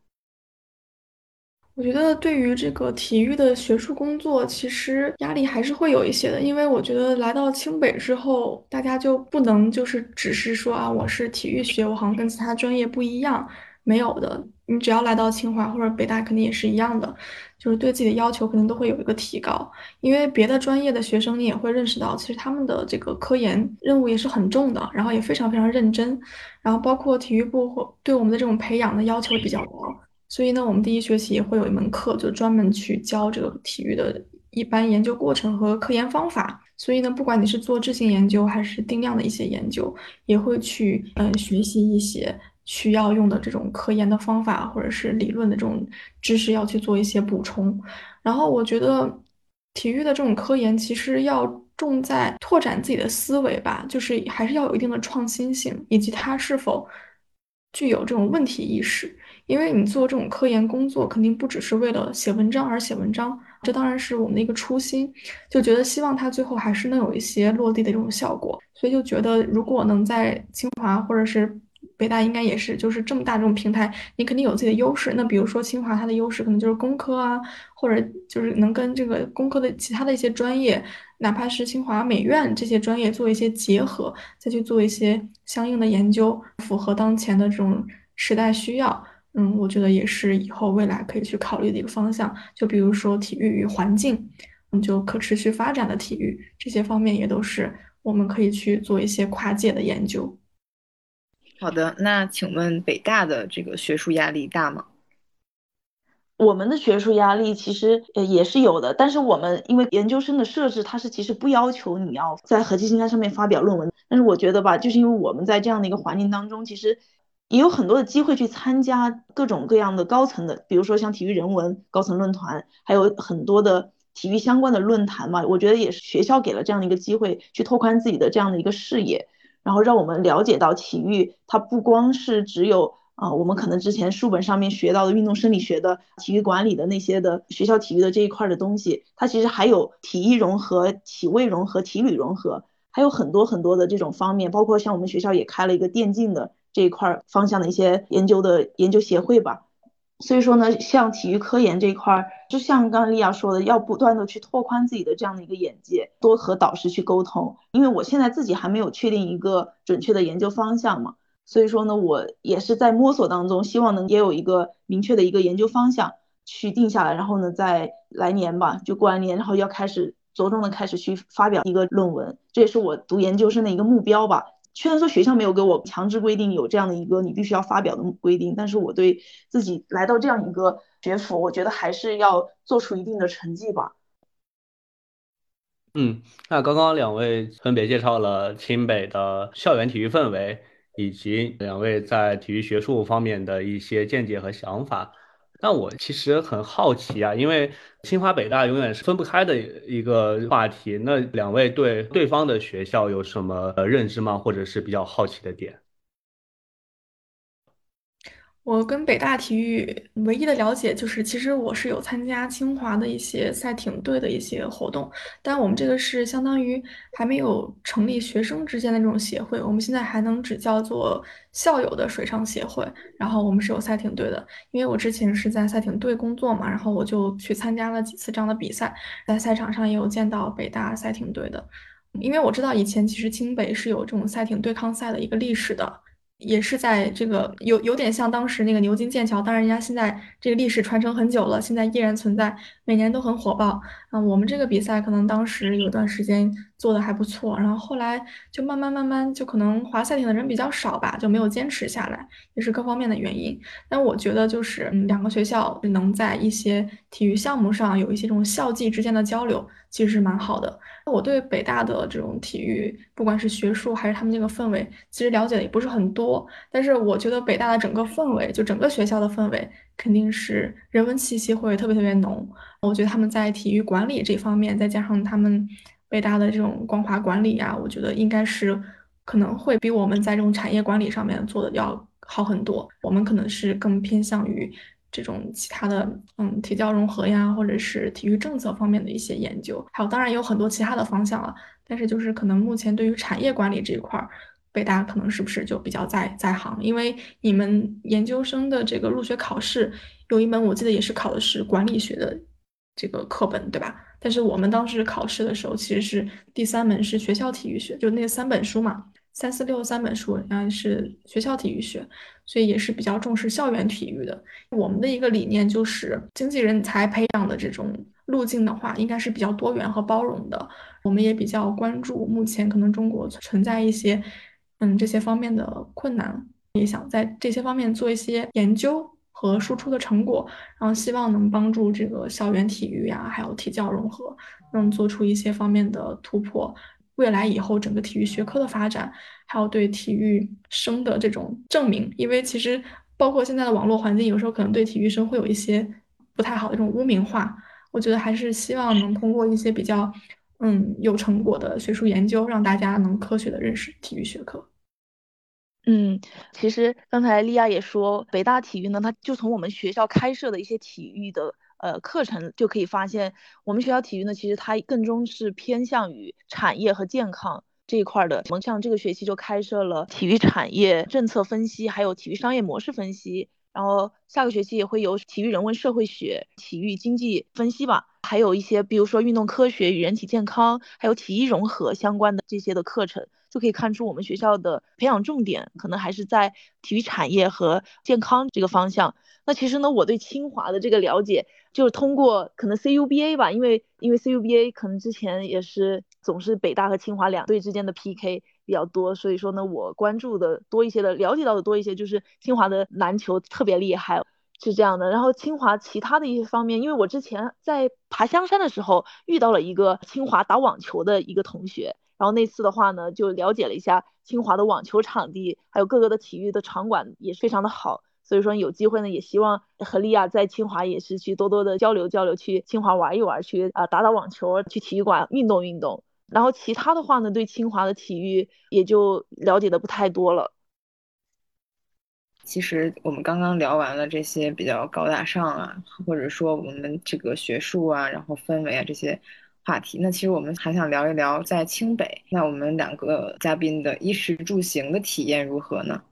我觉得对于这个体育的学术工作，其实压力还是会有一些的，因为我觉得来到清北之后，大家就不能就是只是说啊，我是体育学，我好像跟其他专业不一样，没有的。你只要来到清华或者北大，肯定也是一样的，就是对自己的要求肯定都会有一个提高。因为别的专业的学生，你也会认识到，其实他们的这个科研任务也是很重的，然后也非常非常认真，然后包括体育部或对我们的这种培养的要求比较高。所以呢，我们第一学期也会有一门课，就专门去教这个体育的一般研究过程和科研方法。所以呢，不管你是做质性研究还是定量的一些研究，也会去嗯学习一些需要用的这种科研的方法或者是理论的这种知识，要去做一些补充。然后我觉得体育的这种科研其实要重在拓展自己的思维吧，就是还是要有一定的创新性，以及它是否具有这种问题意识。因为你做这种科研工作，肯定不只是为了写文章而写文章，这当然是我们的一个初心，就觉得希望它最后还是能有一些落地的这种效果，所以就觉得如果能在清华或者是北大，应该也是就是这么大这种平台，你肯定有自己的优势。那比如说清华，它的优势可能就是工科啊，或者就是能跟这个工科的其他的一些专业，哪怕是清华美院这些专业做一些结合，再去做一些相应的研究，符合当前的这种时代需要。嗯，我觉得也是以后未来可以去考虑的一个方向。就比如说体育与环境，嗯，就可持续发展的体育这些方面，也都是我们可以去做一些跨界的研究。好的，那请问北大的这个学术压力大吗？我们的学术压力其实呃也是有的，但是我们因为研究生的设置，它是其实不要求你要在核心期刊上面发表论文。但是我觉得吧，就是因为我们在这样的一个环境当中，其实。也有很多的机会去参加各种各样的高层的，比如说像体育人文高层论坛，还有很多的体育相关的论坛嘛。我觉得也是学校给了这样的一个机会，去拓宽自己的这样的一个视野，然后让我们了解到体育它不光是只有啊，我们可能之前书本上面学到的运动生理学的体育管理的那些的学校体育的这一块的东西，它其实还有体育融合、体位融合、体旅融合，还有很多很多的这种方面，包括像我们学校也开了一个电竞的。这一块方向的一些研究的研究协会吧，所以说呢，像体育科研这一块，就像刚刚丽亚说的，要不断的去拓宽自己的这样的一个眼界，多和导师去沟通。因为我现在自己还没有确定一个准确的研究方向嘛，所以说呢，我也是在摸索当中，希望能也有一个明确的一个研究方向去定下来，然后呢，在来年吧，就过完年，然后要开始着重的开始去发表一个论文，这也是我读研究生的一个目标吧。虽然说学校没有给我强制规定有这样的一个你必须要发表的规定，但是我对自己来到这样一个学府，我觉得还是要做出一定的成绩吧。嗯，那刚刚两位分别介绍了清北的校园体育氛围，以及两位在体育学术方面的一些见解和想法。那我其实很好奇啊，因为清华北大永远是分不开的一个话题。那两位对对方的学校有什么呃认知吗？或者是比较好奇的点？我跟北大体育唯一的了解就是，其实我是有参加清华的一些赛艇队的一些活动，但我们这个是相当于还没有成立学生之间的这种协会，我们现在还能只叫做校友的水上协会。然后我们是有赛艇队的，因为我之前是在赛艇队工作嘛，然后我就去参加了几次这样的比赛，在赛场上也有见到北大赛艇队的，因为我知道以前其实清北是有这种赛艇对抗赛的一个历史的。也是在这个有有点像当时那个牛津剑桥，当然人家现在这个历史传承很久了，现在依然存在，每年都很火爆。嗯，我们这个比赛可能当时有段时间做的还不错，然后后来就慢慢慢慢就可能滑赛艇的人比较少吧，就没有坚持下来，也是各方面的原因。但我觉得就是嗯两个学校能在一些体育项目上有一些这种校际之间的交流，其实是蛮好的。我对北大的这种体育，不管是学术还是他们这个氛围，其实了解的也不是很多。但是我觉得北大的整个氛围，就整个学校的氛围，肯定是人文气息会特别特别浓。我觉得他们在体育管理这方面，再加上他们北大的这种光华管理呀，我觉得应该是可能会比我们在这种产业管理上面做的要好很多。我们可能是更偏向于。这种其他的，嗯，体教融合呀，或者是体育政策方面的一些研究，还有当然有很多其他的方向了。但是就是可能目前对于产业管理这一块儿，北大可能是不是就比较在在行？因为你们研究生的这个入学考试有一门，我记得也是考的是管理学的这个课本，对吧？但是我们当时考试的时候，其实是第三门是学校体育学，就那三本书嘛。三四六三本书，然后是学校体育学，所以也是比较重视校园体育的。我们的一个理念就是，经济人才培养的这种路径的话，应该是比较多元和包容的。我们也比较关注目前可能中国存在一些，嗯，这些方面的困难，也想在这些方面做一些研究和输出的成果，然后希望能帮助这个校园体育呀，还有体教融合，能做出一些方面的突破。未来以后整个体育学科的发展，还有对体育生的这种证明，因为其实包括现在的网络环境，有时候可能对体育生会有一些不太好的这种污名化。我觉得还是希望能通过一些比较嗯有成果的学术研究，让大家能科学的认识体育学科。嗯，其实刚才莉亚也说，北大体育呢，它就从我们学校开设的一些体育的。呃，课程就可以发现，我们学校体育呢，其实它更终是偏向于产业和健康这一块的。我们像这个学期就开设了体育产业政策分析，还有体育商业模式分析。然后下个学期也会有体育人文社会学、体育经济分析吧，还有一些比如说运动科学与人体健康，还有体育融合相关的这些的课程，就可以看出我们学校的培养重点可能还是在体育产业和健康这个方向。那其实呢，我对清华的这个了解。就是通过可能 CUBA 吧，因为因为 CUBA 可能之前也是总是北大和清华两队之间的 PK 比较多，所以说呢，我关注的多一些的，了解到的多一些，就是清华的篮球特别厉害，是这样的。然后清华其他的一些方面，因为我之前在爬香山的时候遇到了一个清华打网球的一个同学。然后那次的话呢，就了解了一下清华的网球场地，还有各个的体育的场馆也非常的好。所以说有机会呢，也希望和利亚在清华也是去多多的交流交流，去清华玩一玩，去啊打打网球，去体育馆运动运动。然后其他的话呢，对清华的体育也就了解的不太多了。其实我们刚刚聊完了这些比较高大上啊，或者说我们这个学术啊，然后氛围啊这些话题，那其实我们还想聊一聊在清北，那我们两个嘉宾的衣食住行的体验如何呢？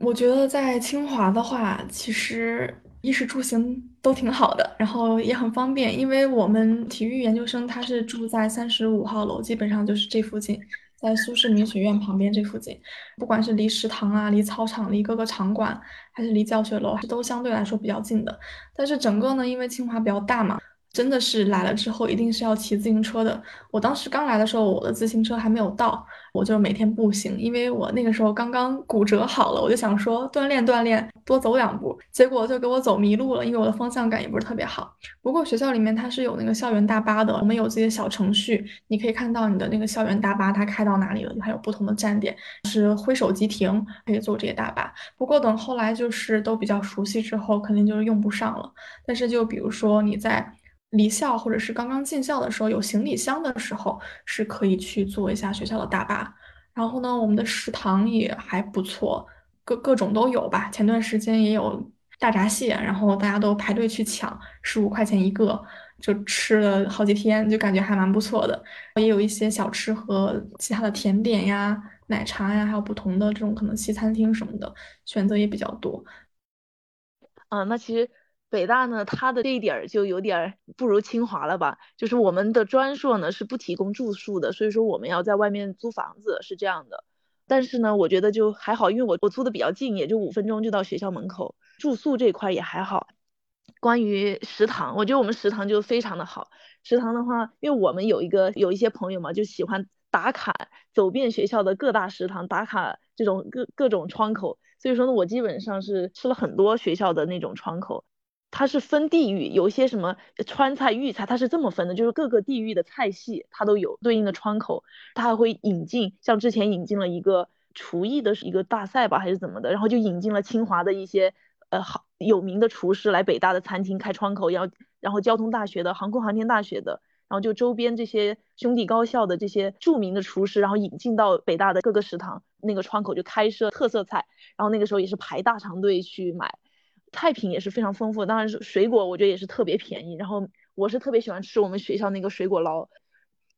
我觉得在清华的话，其实衣食住行都挺好的，然后也很方便，因为我们体育研究生他是住在三十五号楼，基本上就是这附近，在苏世民学院旁边这附近，不管是离食堂啊、离操场、离各个场馆，还是离教学楼，都相对来说比较近的。但是整个呢，因为清华比较大嘛。真的是来了之后一定是要骑自行车的。我当时刚来的时候，我的自行车还没有到，我就每天步行，因为我那个时候刚刚骨折好了，我就想说锻炼锻炼，多走两步，结果就给我走迷路了，因为我的方向感也不是特别好。不过学校里面它是有那个校园大巴的，我们有自己的小程序，你可以看到你的那个校园大巴它开到哪里了，还有不同的站点，是挥手即停，可以坐这些大巴。不过等后来就是都比较熟悉之后，肯定就是用不上了。但是就比如说你在。离校或者是刚刚进校的时候，有行李箱的时候是可以去坐一下学校的大巴。然后呢，我们的食堂也还不错，各各种都有吧。前段时间也有大闸蟹，然后大家都排队去抢，十五块钱一个，就吃了好几天，就感觉还蛮不错的。也有一些小吃和其他的甜点呀、奶茶呀，还有不同的这种可能西餐厅什么的，选择也比较多。嗯，那其实。北大呢，它的这一点儿就有点不如清华了吧？就是我们的专硕呢是不提供住宿的，所以说我们要在外面租房子是这样的。但是呢，我觉得就还好，因为我我租的比较近，也就五分钟就到学校门口，住宿这块也还好。关于食堂，我觉得我们食堂就非常的好。食堂的话，因为我们有一个有一些朋友嘛，就喜欢打卡，走遍学校的各大食堂，打卡这种各各种窗口。所以说呢，我基本上是吃了很多学校的那种窗口。它是分地域，有一些什么川菜、豫菜，它是这么分的，就是各个地域的菜系它都有对应的窗口，它还会引进，像之前引进了一个厨艺的一个大赛吧，还是怎么的，然后就引进了清华的一些呃好有名的厨师来北大的餐厅开窗口，要然后交通大学的、航空航天大学的，然后就周边这些兄弟高校的这些著名的厨师，然后引进到北大的各个食堂，那个窗口就开设特色菜，然后那个时候也是排大长队去买。菜品也是非常丰富，当然是水果，我觉得也是特别便宜。然后我是特别喜欢吃我们学校那个水果捞，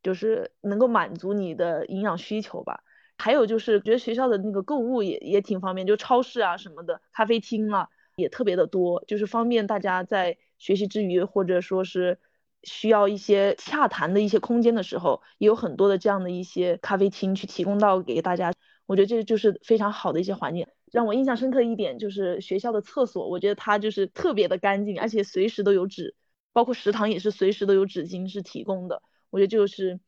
就是能够满足你的营养需求吧。还有就是觉得学校的那个购物也也挺方便，就超市啊什么的，咖啡厅啊也特别的多，就是方便大家在学习之余或者说是需要一些洽谈的一些空间的时候，也有很多的这样的一些咖啡厅去提供到给大家。我觉得这就是非常好的一些环境。让我印象深刻一点就是学校的厕所，我觉得它就是特别的干净，而且随时都有纸，包括食堂也是随时都有纸巾是提供的。我觉得就是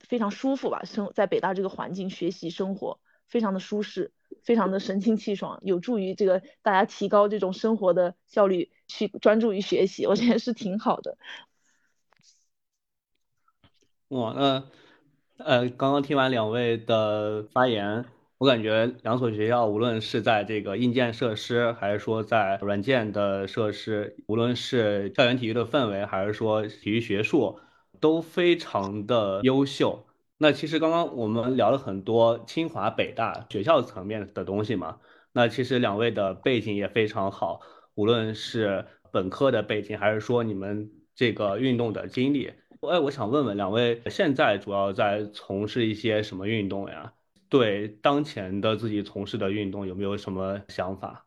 非常舒服吧，生在北大这个环境学习生活非常的舒适，非常的神清气爽，有助于这个大家提高这种生活的效率，去专注于学习，我觉得是挺好的。哇，那呃，刚刚听完两位的发言。我感觉两所学校，无论是在这个硬件设施，还是说在软件的设施，无论是校园体育的氛围，还是说体育学术，都非常的优秀。那其实刚刚我们聊了很多清华、北大学校层面的东西嘛。那其实两位的背景也非常好，无论是本科的背景，还是说你们这个运动的经历。哎，我想问问两位，现在主要在从事一些什么运动呀？对当前的自己从事的运动有没有什么想法？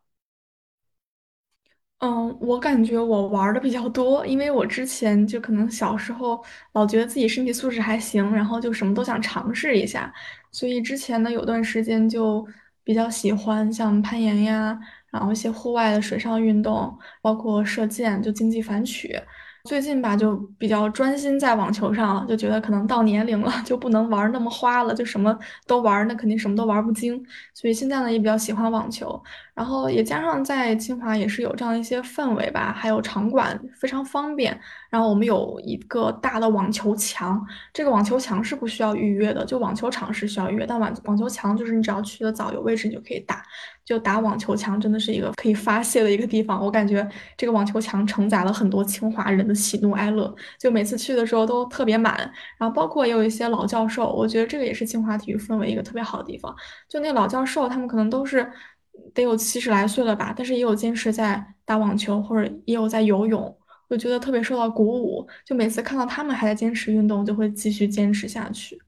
嗯，我感觉我玩的比较多，因为我之前就可能小时候老觉得自己身体素质还行，然后就什么都想尝试一下，所以之前呢有段时间就比较喜欢像攀岩呀，然后一些户外的水上运动，包括射箭，就竞技反曲。最近吧，就比较专心在网球上了，就觉得可能到年龄了，就不能玩那么花了，就什么都玩，那肯定什么都玩不精。所以现在呢，也比较喜欢网球，然后也加上在清华也是有这样一些氛围吧，还有场馆非常方便。然后我们有一个大的网球墙，这个网球墙是不需要预约的，就网球场是需要预约，但网网球墙就是你只要去的早，有位置你就可以打。就打网球墙真的是一个可以发泄的一个地方，我感觉这个网球墙承载了很多清华人的喜怒哀乐，就每次去的时候都特别满。然后包括也有一些老教授，我觉得这个也是清华体育氛围一个特别好的地方。就那老教授，他们可能都是得有七十来岁了吧，但是也有坚持在打网球，或者也有在游泳，我觉得特别受到鼓舞。就每次看到他们还在坚持运动，就会继续坚持下去。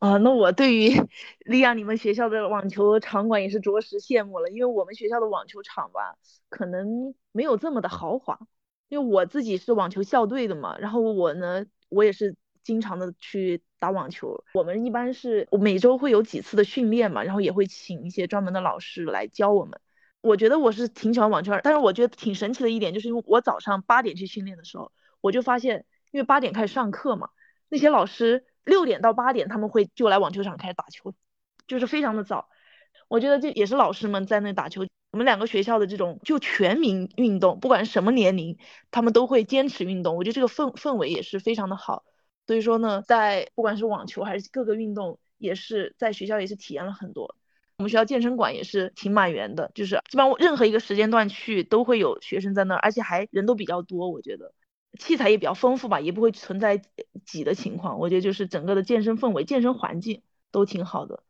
啊，那我对于 <laughs> 利亚你们学校的网球场馆也是着实羡慕了，因为我们学校的网球场吧，可能没有这么的豪华。因为我自己是网球校队的嘛，然后我呢，我也是经常的去打网球。我们一般是每周会有几次的训练嘛，然后也会请一些专门的老师来教我们。我觉得我是挺喜欢网球，但是我觉得挺神奇的一点，就是因为我早上八点去训练的时候，我就发现，因为八点开始上课嘛，那些老师。六点到八点，他们会就来网球场开始打球，就是非常的早。我觉得这也是老师们在那打球。我们两个学校的这种就全民运动，不管什么年龄，他们都会坚持运动。我觉得这个氛氛围也是非常的好。所以说呢，在不管是网球还是各个运动，也是在学校也是体验了很多。我们学校健身馆也是挺满员的，就是基本上任何一个时间段去都会有学生在那儿，而且还人都比较多。我觉得。器材也比较丰富吧，也不会存在挤的情况。我觉得就是整个的健身氛围、健身环境都挺好的。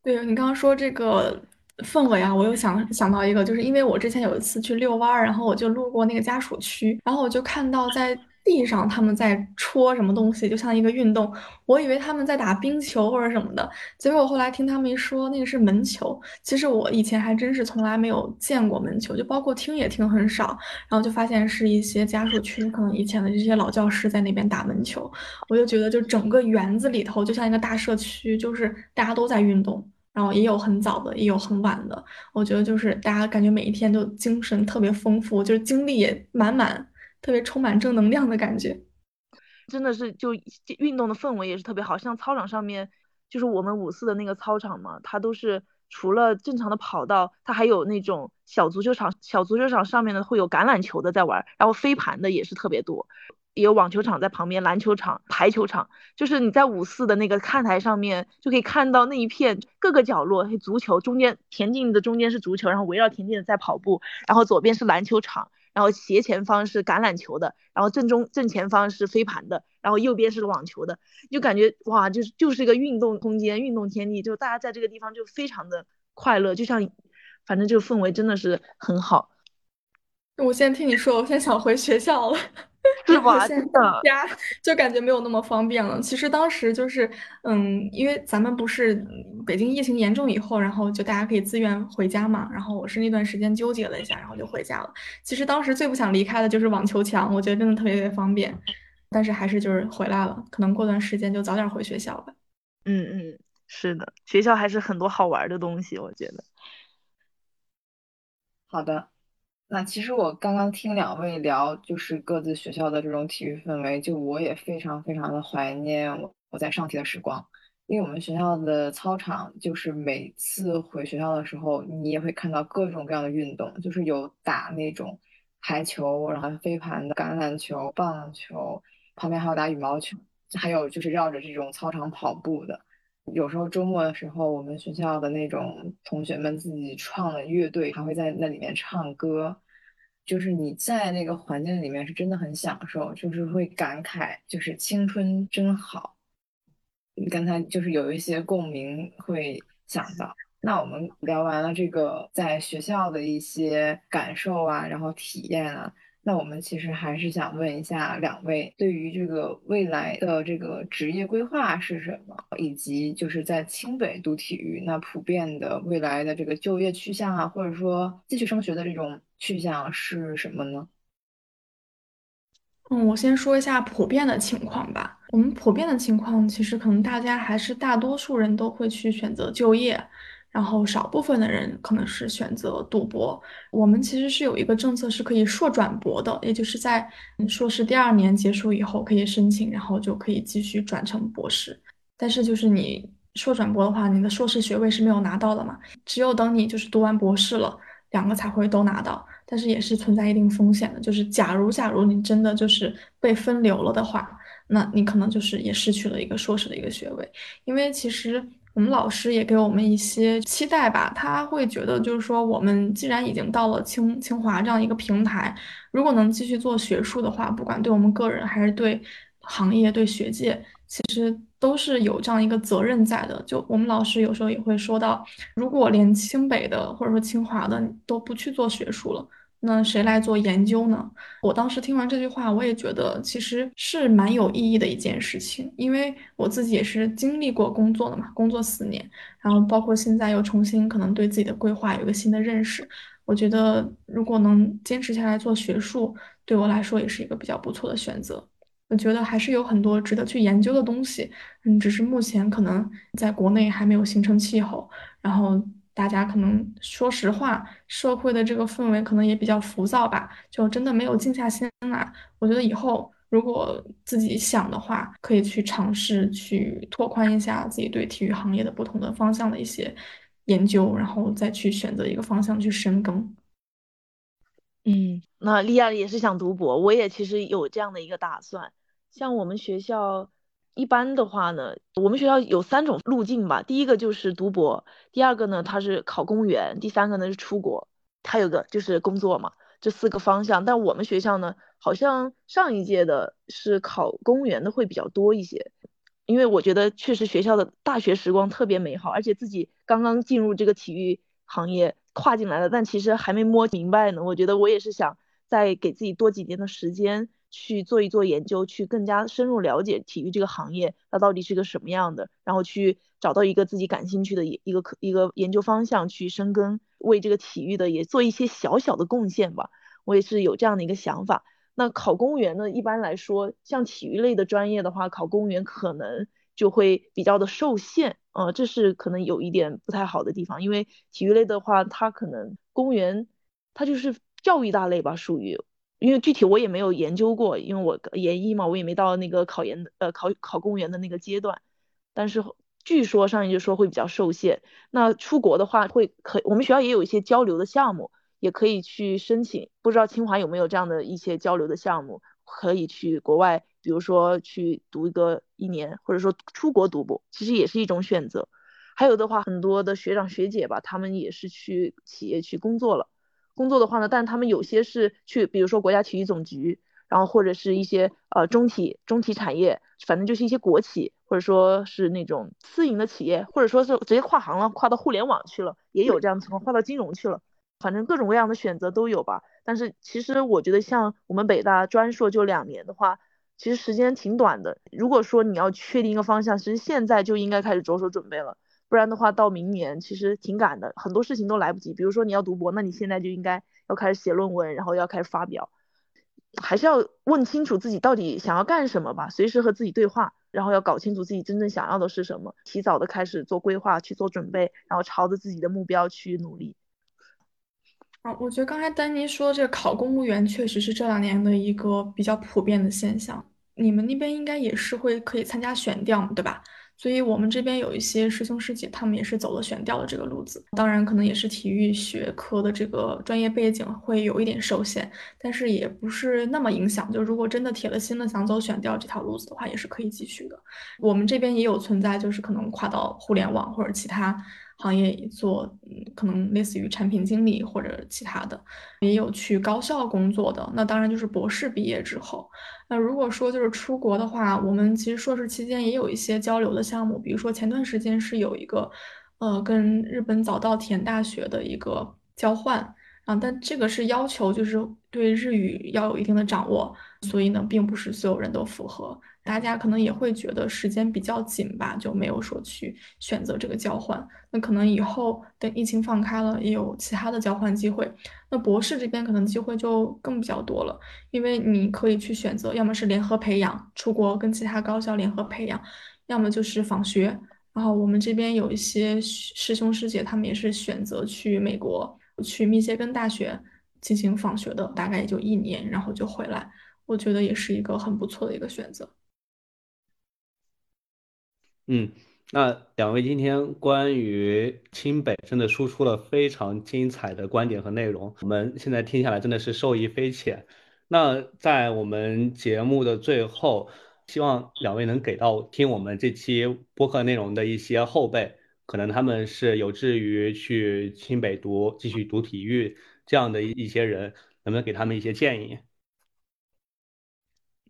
对你刚刚说这个氛围啊，我又想想到一个，就是因为我之前有一次去遛弯儿，然后我就路过那个家属区，然后我就看到在。地上他们在戳什么东西，就像一个运动。我以为他们在打冰球或者什么的，结果我后来听他们一说，那个是门球。其实我以前还真是从来没有见过门球，就包括听也听很少。然后就发现是一些家属区，可能以前的这些老教师在那边打门球。我就觉得，就整个园子里头就像一个大社区，就是大家都在运动，然后也有很早的，也有很晚的。我觉得就是大家感觉每一天都精神特别丰富，就是精力也满满。特别充满正能量的感觉，真的是就运动的氛围也是特别好。像操场上面，就是我们五四的那个操场嘛，它都是除了正常的跑道，它还有那种小足球场。小足球场上面呢会有橄榄球的在玩，然后飞盘的也是特别多，也有网球场在旁边，篮球场、排球场。就是你在五四的那个看台上面就可以看到那一片各个角落，足球中间田径的中间是足球，然后围绕田径的在跑步，然后左边是篮球场。然后斜前方是橄榄球的，然后正中正前方是飞盘的，然后右边是网球的，就感觉哇，就是就是一个运动空间、运动天地，就大家在这个地方就非常的快乐，就像，反正这个氛围真的是很好。我现在听你说，我现在想回学校了。<laughs> 是吧？真的，家就感觉没有那么方便了。其实当时就是，嗯，因为咱们不是北京疫情严重以后，然后就大家可以自愿回家嘛。然后我是那段时间纠结了一下，然后就回家了。其实当时最不想离开的就是网球墙，我觉得真的特别特别方便。但是还是就是回来了，可能过段时间就早点回学校吧。嗯嗯，是的，学校还是很多好玩的东西，我觉得。好的。那其实我刚刚听两位聊，就是各自学校的这种体育氛围，就我也非常非常的怀念我我在上体的时光，因为我们学校的操场，就是每次回学校的时候，你也会看到各种各样的运动，就是有打那种排球，然后飞盘的、橄榄球、棒球，旁边还有打羽毛球，还有就是绕着这种操场跑步的。有时候周末的时候，我们学校的那种同学们自己创的乐队还会在那里面唱歌，就是你在那个环境里面是真的很享受，就是会感慨，就是青春真好。你刚才就是有一些共鸣会想到，那我们聊完了这个在学校的一些感受啊，然后体验啊。那我们其实还是想问一下两位，对于这个未来的这个职业规划是什么，以及就是在清北读体育，那普遍的未来的这个就业去向啊，或者说继续升学的这种去向是什么呢？嗯，我先说一下普遍的情况吧。我们普遍的情况，其实可能大家还是大多数人都会去选择就业。然后少部分的人可能是选择读博。我们其实是有一个政策是可以硕转博的，也就是在硕士第二年结束以后可以申请，然后就可以继续转成博士。但是就是你硕转博的话，你的硕士学位是没有拿到的嘛？只有等你就是读完博士了，两个才会都拿到。但是也是存在一定风险的，就是假如假如你真的就是被分流了的话，那你可能就是也失去了一个硕士的一个学位。因为其实我们老师也给我们一些期待吧，他会觉得就是说，我们既然已经到了清清华这样一个平台，如果能继续做学术的话，不管对我们个人还是对行业、对学界。其实都是有这样一个责任在的。就我们老师有时候也会说到，如果连清北的或者说清华的都不去做学术了，那谁来做研究呢？我当时听完这句话，我也觉得其实是蛮有意义的一件事情，因为我自己也是经历过工作的嘛，工作四年，然后包括现在又重新可能对自己的规划有个新的认识。我觉得如果能坚持下来做学术，对我来说也是一个比较不错的选择。我觉得还是有很多值得去研究的东西，嗯，只是目前可能在国内还没有形成气候，然后大家可能说实话，社会的这个氛围可能也比较浮躁吧，就真的没有静下心来。我觉得以后如果自己想的话，可以去尝试去拓宽一下自己对体育行业的不同的方向的一些研究，然后再去选择一个方向去深耕。嗯，那利亚也是想读博，我也其实有这样的一个打算。像我们学校一般的话呢，我们学校有三种路径吧。第一个就是读博，第二个呢它是考公务员，第三个呢是出国，还有个就是工作嘛，这四个方向。但我们学校呢，好像上一届的是考公务员的会比较多一些，因为我觉得确实学校的大学时光特别美好，而且自己刚刚进入这个体育行业跨进来了，但其实还没摸明白呢。我觉得我也是想再给自己多几年的时间。去做一做研究，去更加深入了解体育这个行业，它到底是个什么样的，然后去找到一个自己感兴趣的一个一个研究方向去深耕，为这个体育的也做一些小小的贡献吧。我也是有这样的一个想法。那考公务员呢？一般来说，像体育类的专业的话，考公务员可能就会比较的受限，呃，这是可能有一点不太好的地方。因为体育类的话，它可能公务员它就是教育大类吧，属于。因为具体我也没有研究过，因为我研一嘛，我也没到那个考研呃考考公务员的那个阶段。但是据说上一就说会比较受限。那出国的话会可，我们学校也有一些交流的项目，也可以去申请。不知道清华有没有这样的一些交流的项目，可以去国外，比如说去读一个一年，或者说出国读博，其实也是一种选择。还有的话，很多的学长学姐吧，他们也是去企业去工作了。工作的话呢，但他们有些是去，比如说国家体育总局，然后或者是一些呃中体中体产业，反正就是一些国企，或者说是那种私营的企业，或者说是直接跨行了，跨到互联网去了，也有这样的情况，跨到金融去了，反正各种各样的选择都有吧。但是其实我觉得像我们北大专硕就两年的话，其实时间挺短的。如果说你要确定一个方向，其实现在就应该开始着手准备了。不然的话，到明年其实挺赶的，很多事情都来不及。比如说你要读博，那你现在就应该要开始写论文，然后要开始发表，还是要问清楚自己到底想要干什么吧，随时和自己对话，然后要搞清楚自己真正想要的是什么，提早的开始做规划，去做准备，然后朝着自己的目标去努力。啊，我觉得刚才丹妮说这个考公务员确实是这两年的一个比较普遍的现象，你们那边应该也是会可以参加选调，对吧？所以我们这边有一些师兄师姐，他们也是走了选调的这个路子。当然，可能也是体育学科的这个专业背景会有一点受限，但是也不是那么影响。就如果真的铁了心的想走选调这条路子的话，也是可以继续的。我们这边也有存在，就是可能跨到互联网或者其他。行业做，嗯，可能类似于产品经理或者其他的，也有去高校工作的。那当然就是博士毕业之后。那如果说就是出国的话，我们其实硕士期间也有一些交流的项目，比如说前段时间是有一个，呃，跟日本早稻田大学的一个交换啊，但这个是要求就是对日语要有一定的掌握，所以呢，并不是所有人都符合。大家可能也会觉得时间比较紧吧，就没有说去选择这个交换。那可能以后等疫情放开了，也有其他的交换机会。那博士这边可能机会就更比较多了，因为你可以去选择，要么是联合培养，出国跟其他高校联合培养，要么就是访学，然后我们这边有一些师兄师姐，他们也是选择去美国，去密歇根大学进行访学的，大概也就一年，然后就回来。我觉得也是一个很不错的一个选择。嗯，那两位今天关于清北真的输出了非常精彩的观点和内容，我们现在听下来真的是受益匪浅。那在我们节目的最后，希望两位能给到听我们这期播客内容的一些后辈，可能他们是有志于去清北读、继续读体育这样的一些人，能不能给他们一些建议？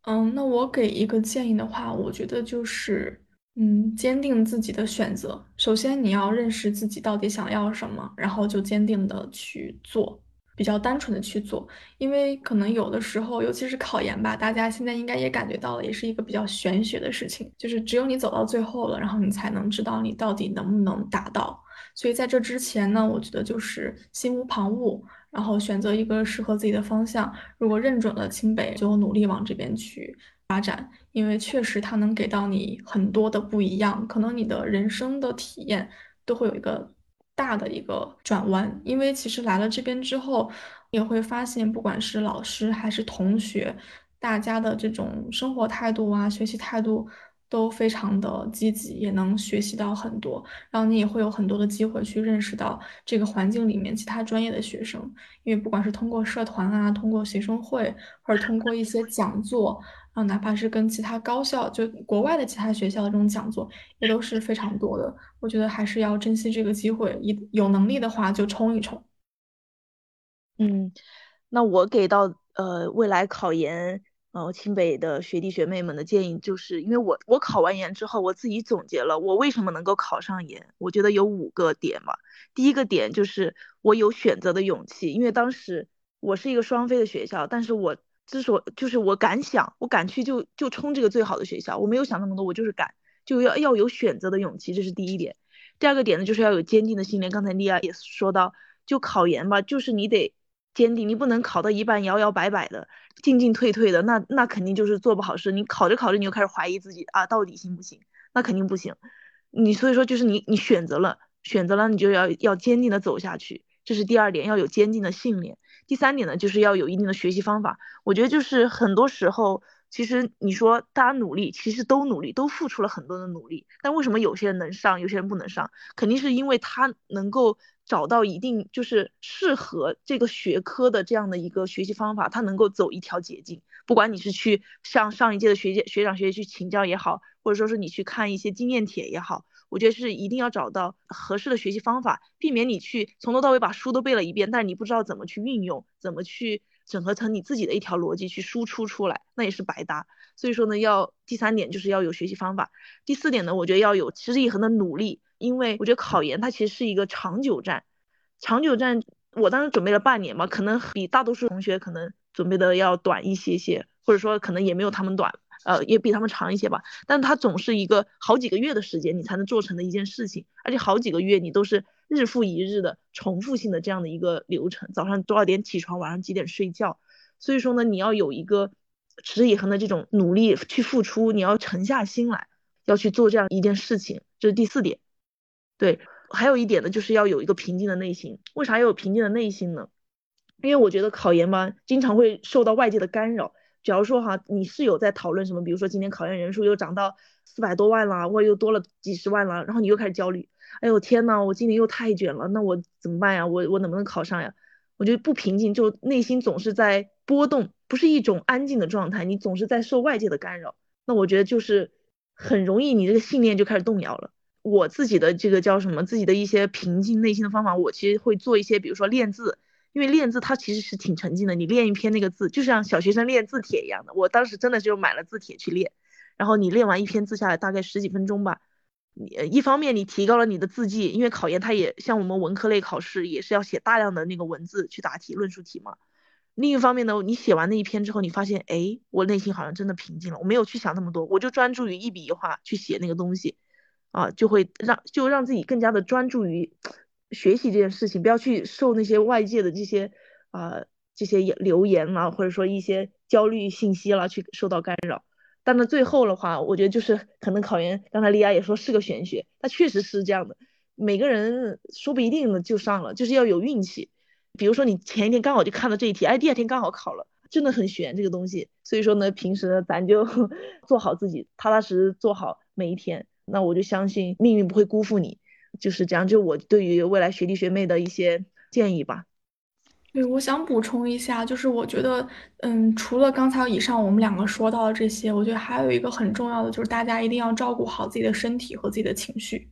嗯，那我给一个建议的话，我觉得就是，嗯，坚定自己的选择。首先，你要认识自己到底想要什么，然后就坚定的去做。比较单纯的去做，因为可能有的时候，尤其是考研吧，大家现在应该也感觉到了，也是一个比较玄学的事情，就是只有你走到最后了，然后你才能知道你到底能不能达到。所以在这之前呢，我觉得就是心无旁骛，然后选择一个适合自己的方向。如果认准了清北，就努力往这边去发展，因为确实它能给到你很多的不一样，可能你的人生的体验都会有一个。大的一个转弯，因为其实来了这边之后，也会发现，不管是老师还是同学，大家的这种生活态度啊、学习态度都非常的积极，也能学习到很多。然后你也会有很多的机会去认识到这个环境里面其他专业的学生，因为不管是通过社团啊、通过学生会，或者通过一些讲座。啊，哪怕是跟其他高校，就国外的其他学校的这种讲座，也都是非常多的。我觉得还是要珍惜这个机会，一有能力的话就冲一冲。嗯，那我给到呃未来考研，呃清北的学弟学妹们的建议，就是因为我我考完研之后，我自己总结了我为什么能够考上研，我觉得有五个点嘛。第一个点就是我有选择的勇气，因为当时我是一个双非的学校，但是我。之所就是我敢想，我敢去就就冲这个最好的学校，我没有想那么多，我就是敢，就要要有选择的勇气，这是第一点。第二个点呢，就是要有坚定的信念。刚才莉亚也说到，就考研吧，就是你得坚定，你不能考到一半摇摇摆摆的，进进退退的，那那肯定就是做不好事。你考着考着你就开始怀疑自己啊，到底行不行？那肯定不行。你所以说就是你你选择了选择了，你就要要坚定的走下去，这是第二点，要有坚定的信念。第三点呢，就是要有一定的学习方法。我觉得就是很多时候，其实你说大家努力，其实都努力，都付出了很多的努力。但为什么有些人能上，有些人不能上？肯定是因为他能够找到一定就是适合这个学科的这样的一个学习方法，他能够走一条捷径。不管你是去向上一届的学姐、学长、学姐去请教也好，或者说是你去看一些经验帖也好。我觉得是一定要找到合适的学习方法，避免你去从头到尾把书都背了一遍，但是你不知道怎么去运用，怎么去整合成你自己的一条逻辑去输出出来，那也是白搭。所以说呢，要第三点就是要有学习方法，第四点呢，我觉得要有持之以恒的努力，因为我觉得考研它其实是一个长久战，长久战，我当时准备了半年嘛，可能比大多数同学可能准备的要短一些些，或者说可能也没有他们短。呃，也比他们长一些吧，但它总是一个好几个月的时间，你才能做成的一件事情，而且好几个月你都是日复一日的重复性的这样的一个流程，早上多少点起床，晚上几点睡觉，所以说呢，你要有一个持之以恒的这种努力去付出，你要沉下心来，要去做这样一件事情，这是第四点。对，还有一点呢，就是要有一个平静的内心。为啥要有平静的内心呢？因为我觉得考研嘛，经常会受到外界的干扰。假如说哈，你是有在讨论什么，比如说今天考研人数又涨到四百多万了，或者又多了几十万了，然后你又开始焦虑，哎呦天呐，我今年又太卷了，那我怎么办呀？我我能不能考上呀？我觉得不平静，就内心总是在波动，不是一种安静的状态，你总是在受外界的干扰，那我觉得就是很容易你这个信念就开始动摇了。我自己的这个叫什么？自己的一些平静内心的方法，我其实会做一些，比如说练字。因为练字它其实是挺沉浸的，你练一篇那个字，就像小学生练字帖一样的。我当时真的就买了字帖去练，然后你练完一篇字下来，大概十几分钟吧。你一方面你提高了你的字迹，因为考研它也像我们文科类考试也是要写大量的那个文字去答题、论述题嘛。另一方面呢，你写完那一篇之后，你发现，哎，我内心好像真的平静了，我没有去想那么多，我就专注于一笔一画去写那个东西，啊，就会让就让自己更加的专注于。学习这件事情，不要去受那些外界的这些啊这些留言啦，或者说一些焦虑信息啦，去受到干扰。但是最后的话，我觉得就是可能考研，刚才莉亚也说是个玄学，它确实是这样的。每个人说不一定就上了，就是要有运气。比如说你前一天刚好就看到这一题，哎，第二天刚好考了，真的很悬这个东西。所以说呢，平时呢咱就 <laughs> 做好自己，踏踏实实做好每一天。那我就相信命运不会辜负你，就是这样。就我对于未来学弟学妹的一些建议吧。对，我想补充一下，就是我觉得，嗯，除了刚才以上我们两个说到的这些，我觉得还有一个很重要的，就是大家一定要照顾好自己的身体和自己的情绪。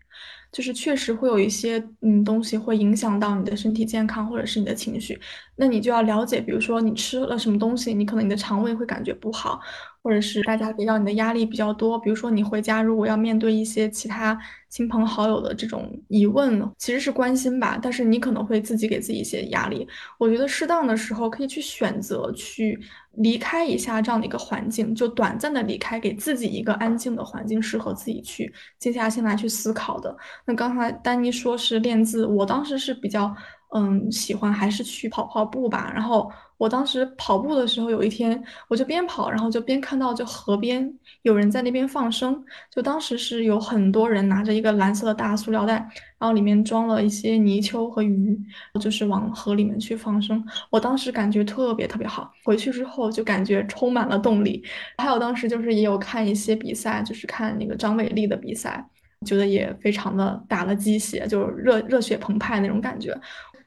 就是确实会有一些嗯东西会影响到你的身体健康或者是你的情绪，那你就要了解，比如说你吃了什么东西，你可能你的肠胃会感觉不好。或者是大家给到你的压力比较多，比如说你回家如果要面对一些其他亲朋好友的这种疑问，其实是关心吧，但是你可能会自己给自己一些压力。我觉得适当的时候可以去选择去离开一下这样的一个环境，就短暂的离开，给自己一个安静的环境，适合自己去静下心来去思考的。那刚才丹妮说是练字，我当时是比较嗯喜欢还是去跑跑步吧，然后。我当时跑步的时候，有一天我就边跑，然后就边看到就河边有人在那边放生。就当时是有很多人拿着一个蓝色的大塑料袋，然后里面装了一些泥鳅和鱼，就是往河里面去放生。我当时感觉特别特别好，回去之后就感觉充满了动力。还有当时就是也有看一些比赛，就是看那个张伟丽的比赛，觉得也非常的打了鸡血，就是热热血澎湃那种感觉，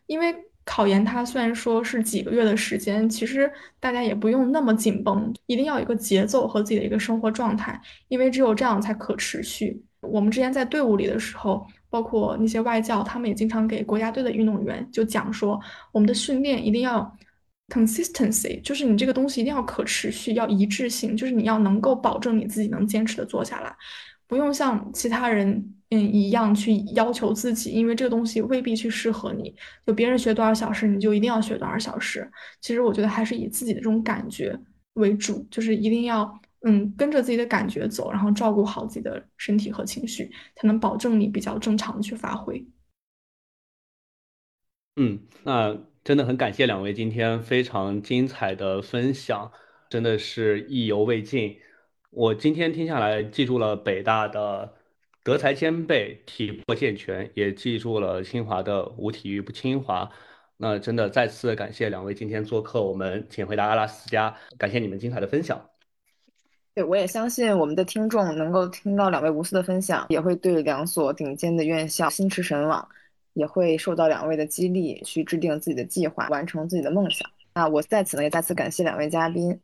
因为。考研它虽然说是几个月的时间，其实大家也不用那么紧绷，一定要有一个节奏和自己的一个生活状态，因为只有这样才可持续。我们之前在队伍里的时候，包括那些外教，他们也经常给国家队的运动员就讲说，我们的训练一定要 consistency，就是你这个东西一定要可持续，要一致性，就是你要能够保证你自己能坚持的做下来，不用像其他人。嗯，一样去要求自己，因为这个东西未必去适合你。就别人学多少小时，你就一定要学多少小时。其实我觉得还是以自己的这种感觉为主，就是一定要嗯跟着自己的感觉走，然后照顾好自己的身体和情绪，才能保证你比较正常的去发挥。嗯，那真的很感谢两位今天非常精彩的分享，真的是意犹未尽。我今天听下来，记住了北大的。德才兼备，体魄健全，也记住了清华的无体育不清华。那真的再次感谢两位今天做客我们，请回答阿拉斯加，感谢你们精彩的分享。对，我也相信我们的听众能够听到两位无私的分享，也会对两所顶尖的院校心驰神往，也会受到两位的激励，去制定自己的计划，完成自己的梦想。那我在此呢，也再次感谢两位嘉宾。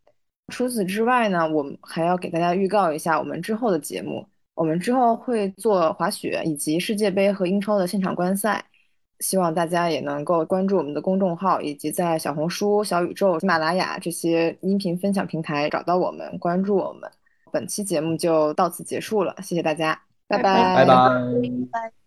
除此之外呢，我们还要给大家预告一下我们之后的节目。我们之后会做滑雪以及世界杯和英超的现场观赛，希望大家也能够关注我们的公众号，以及在小红书、小宇宙、喜马拉雅这些音频分享平台找到我们，关注我们。本期节目就到此结束了，谢谢大家，拜拜，拜拜。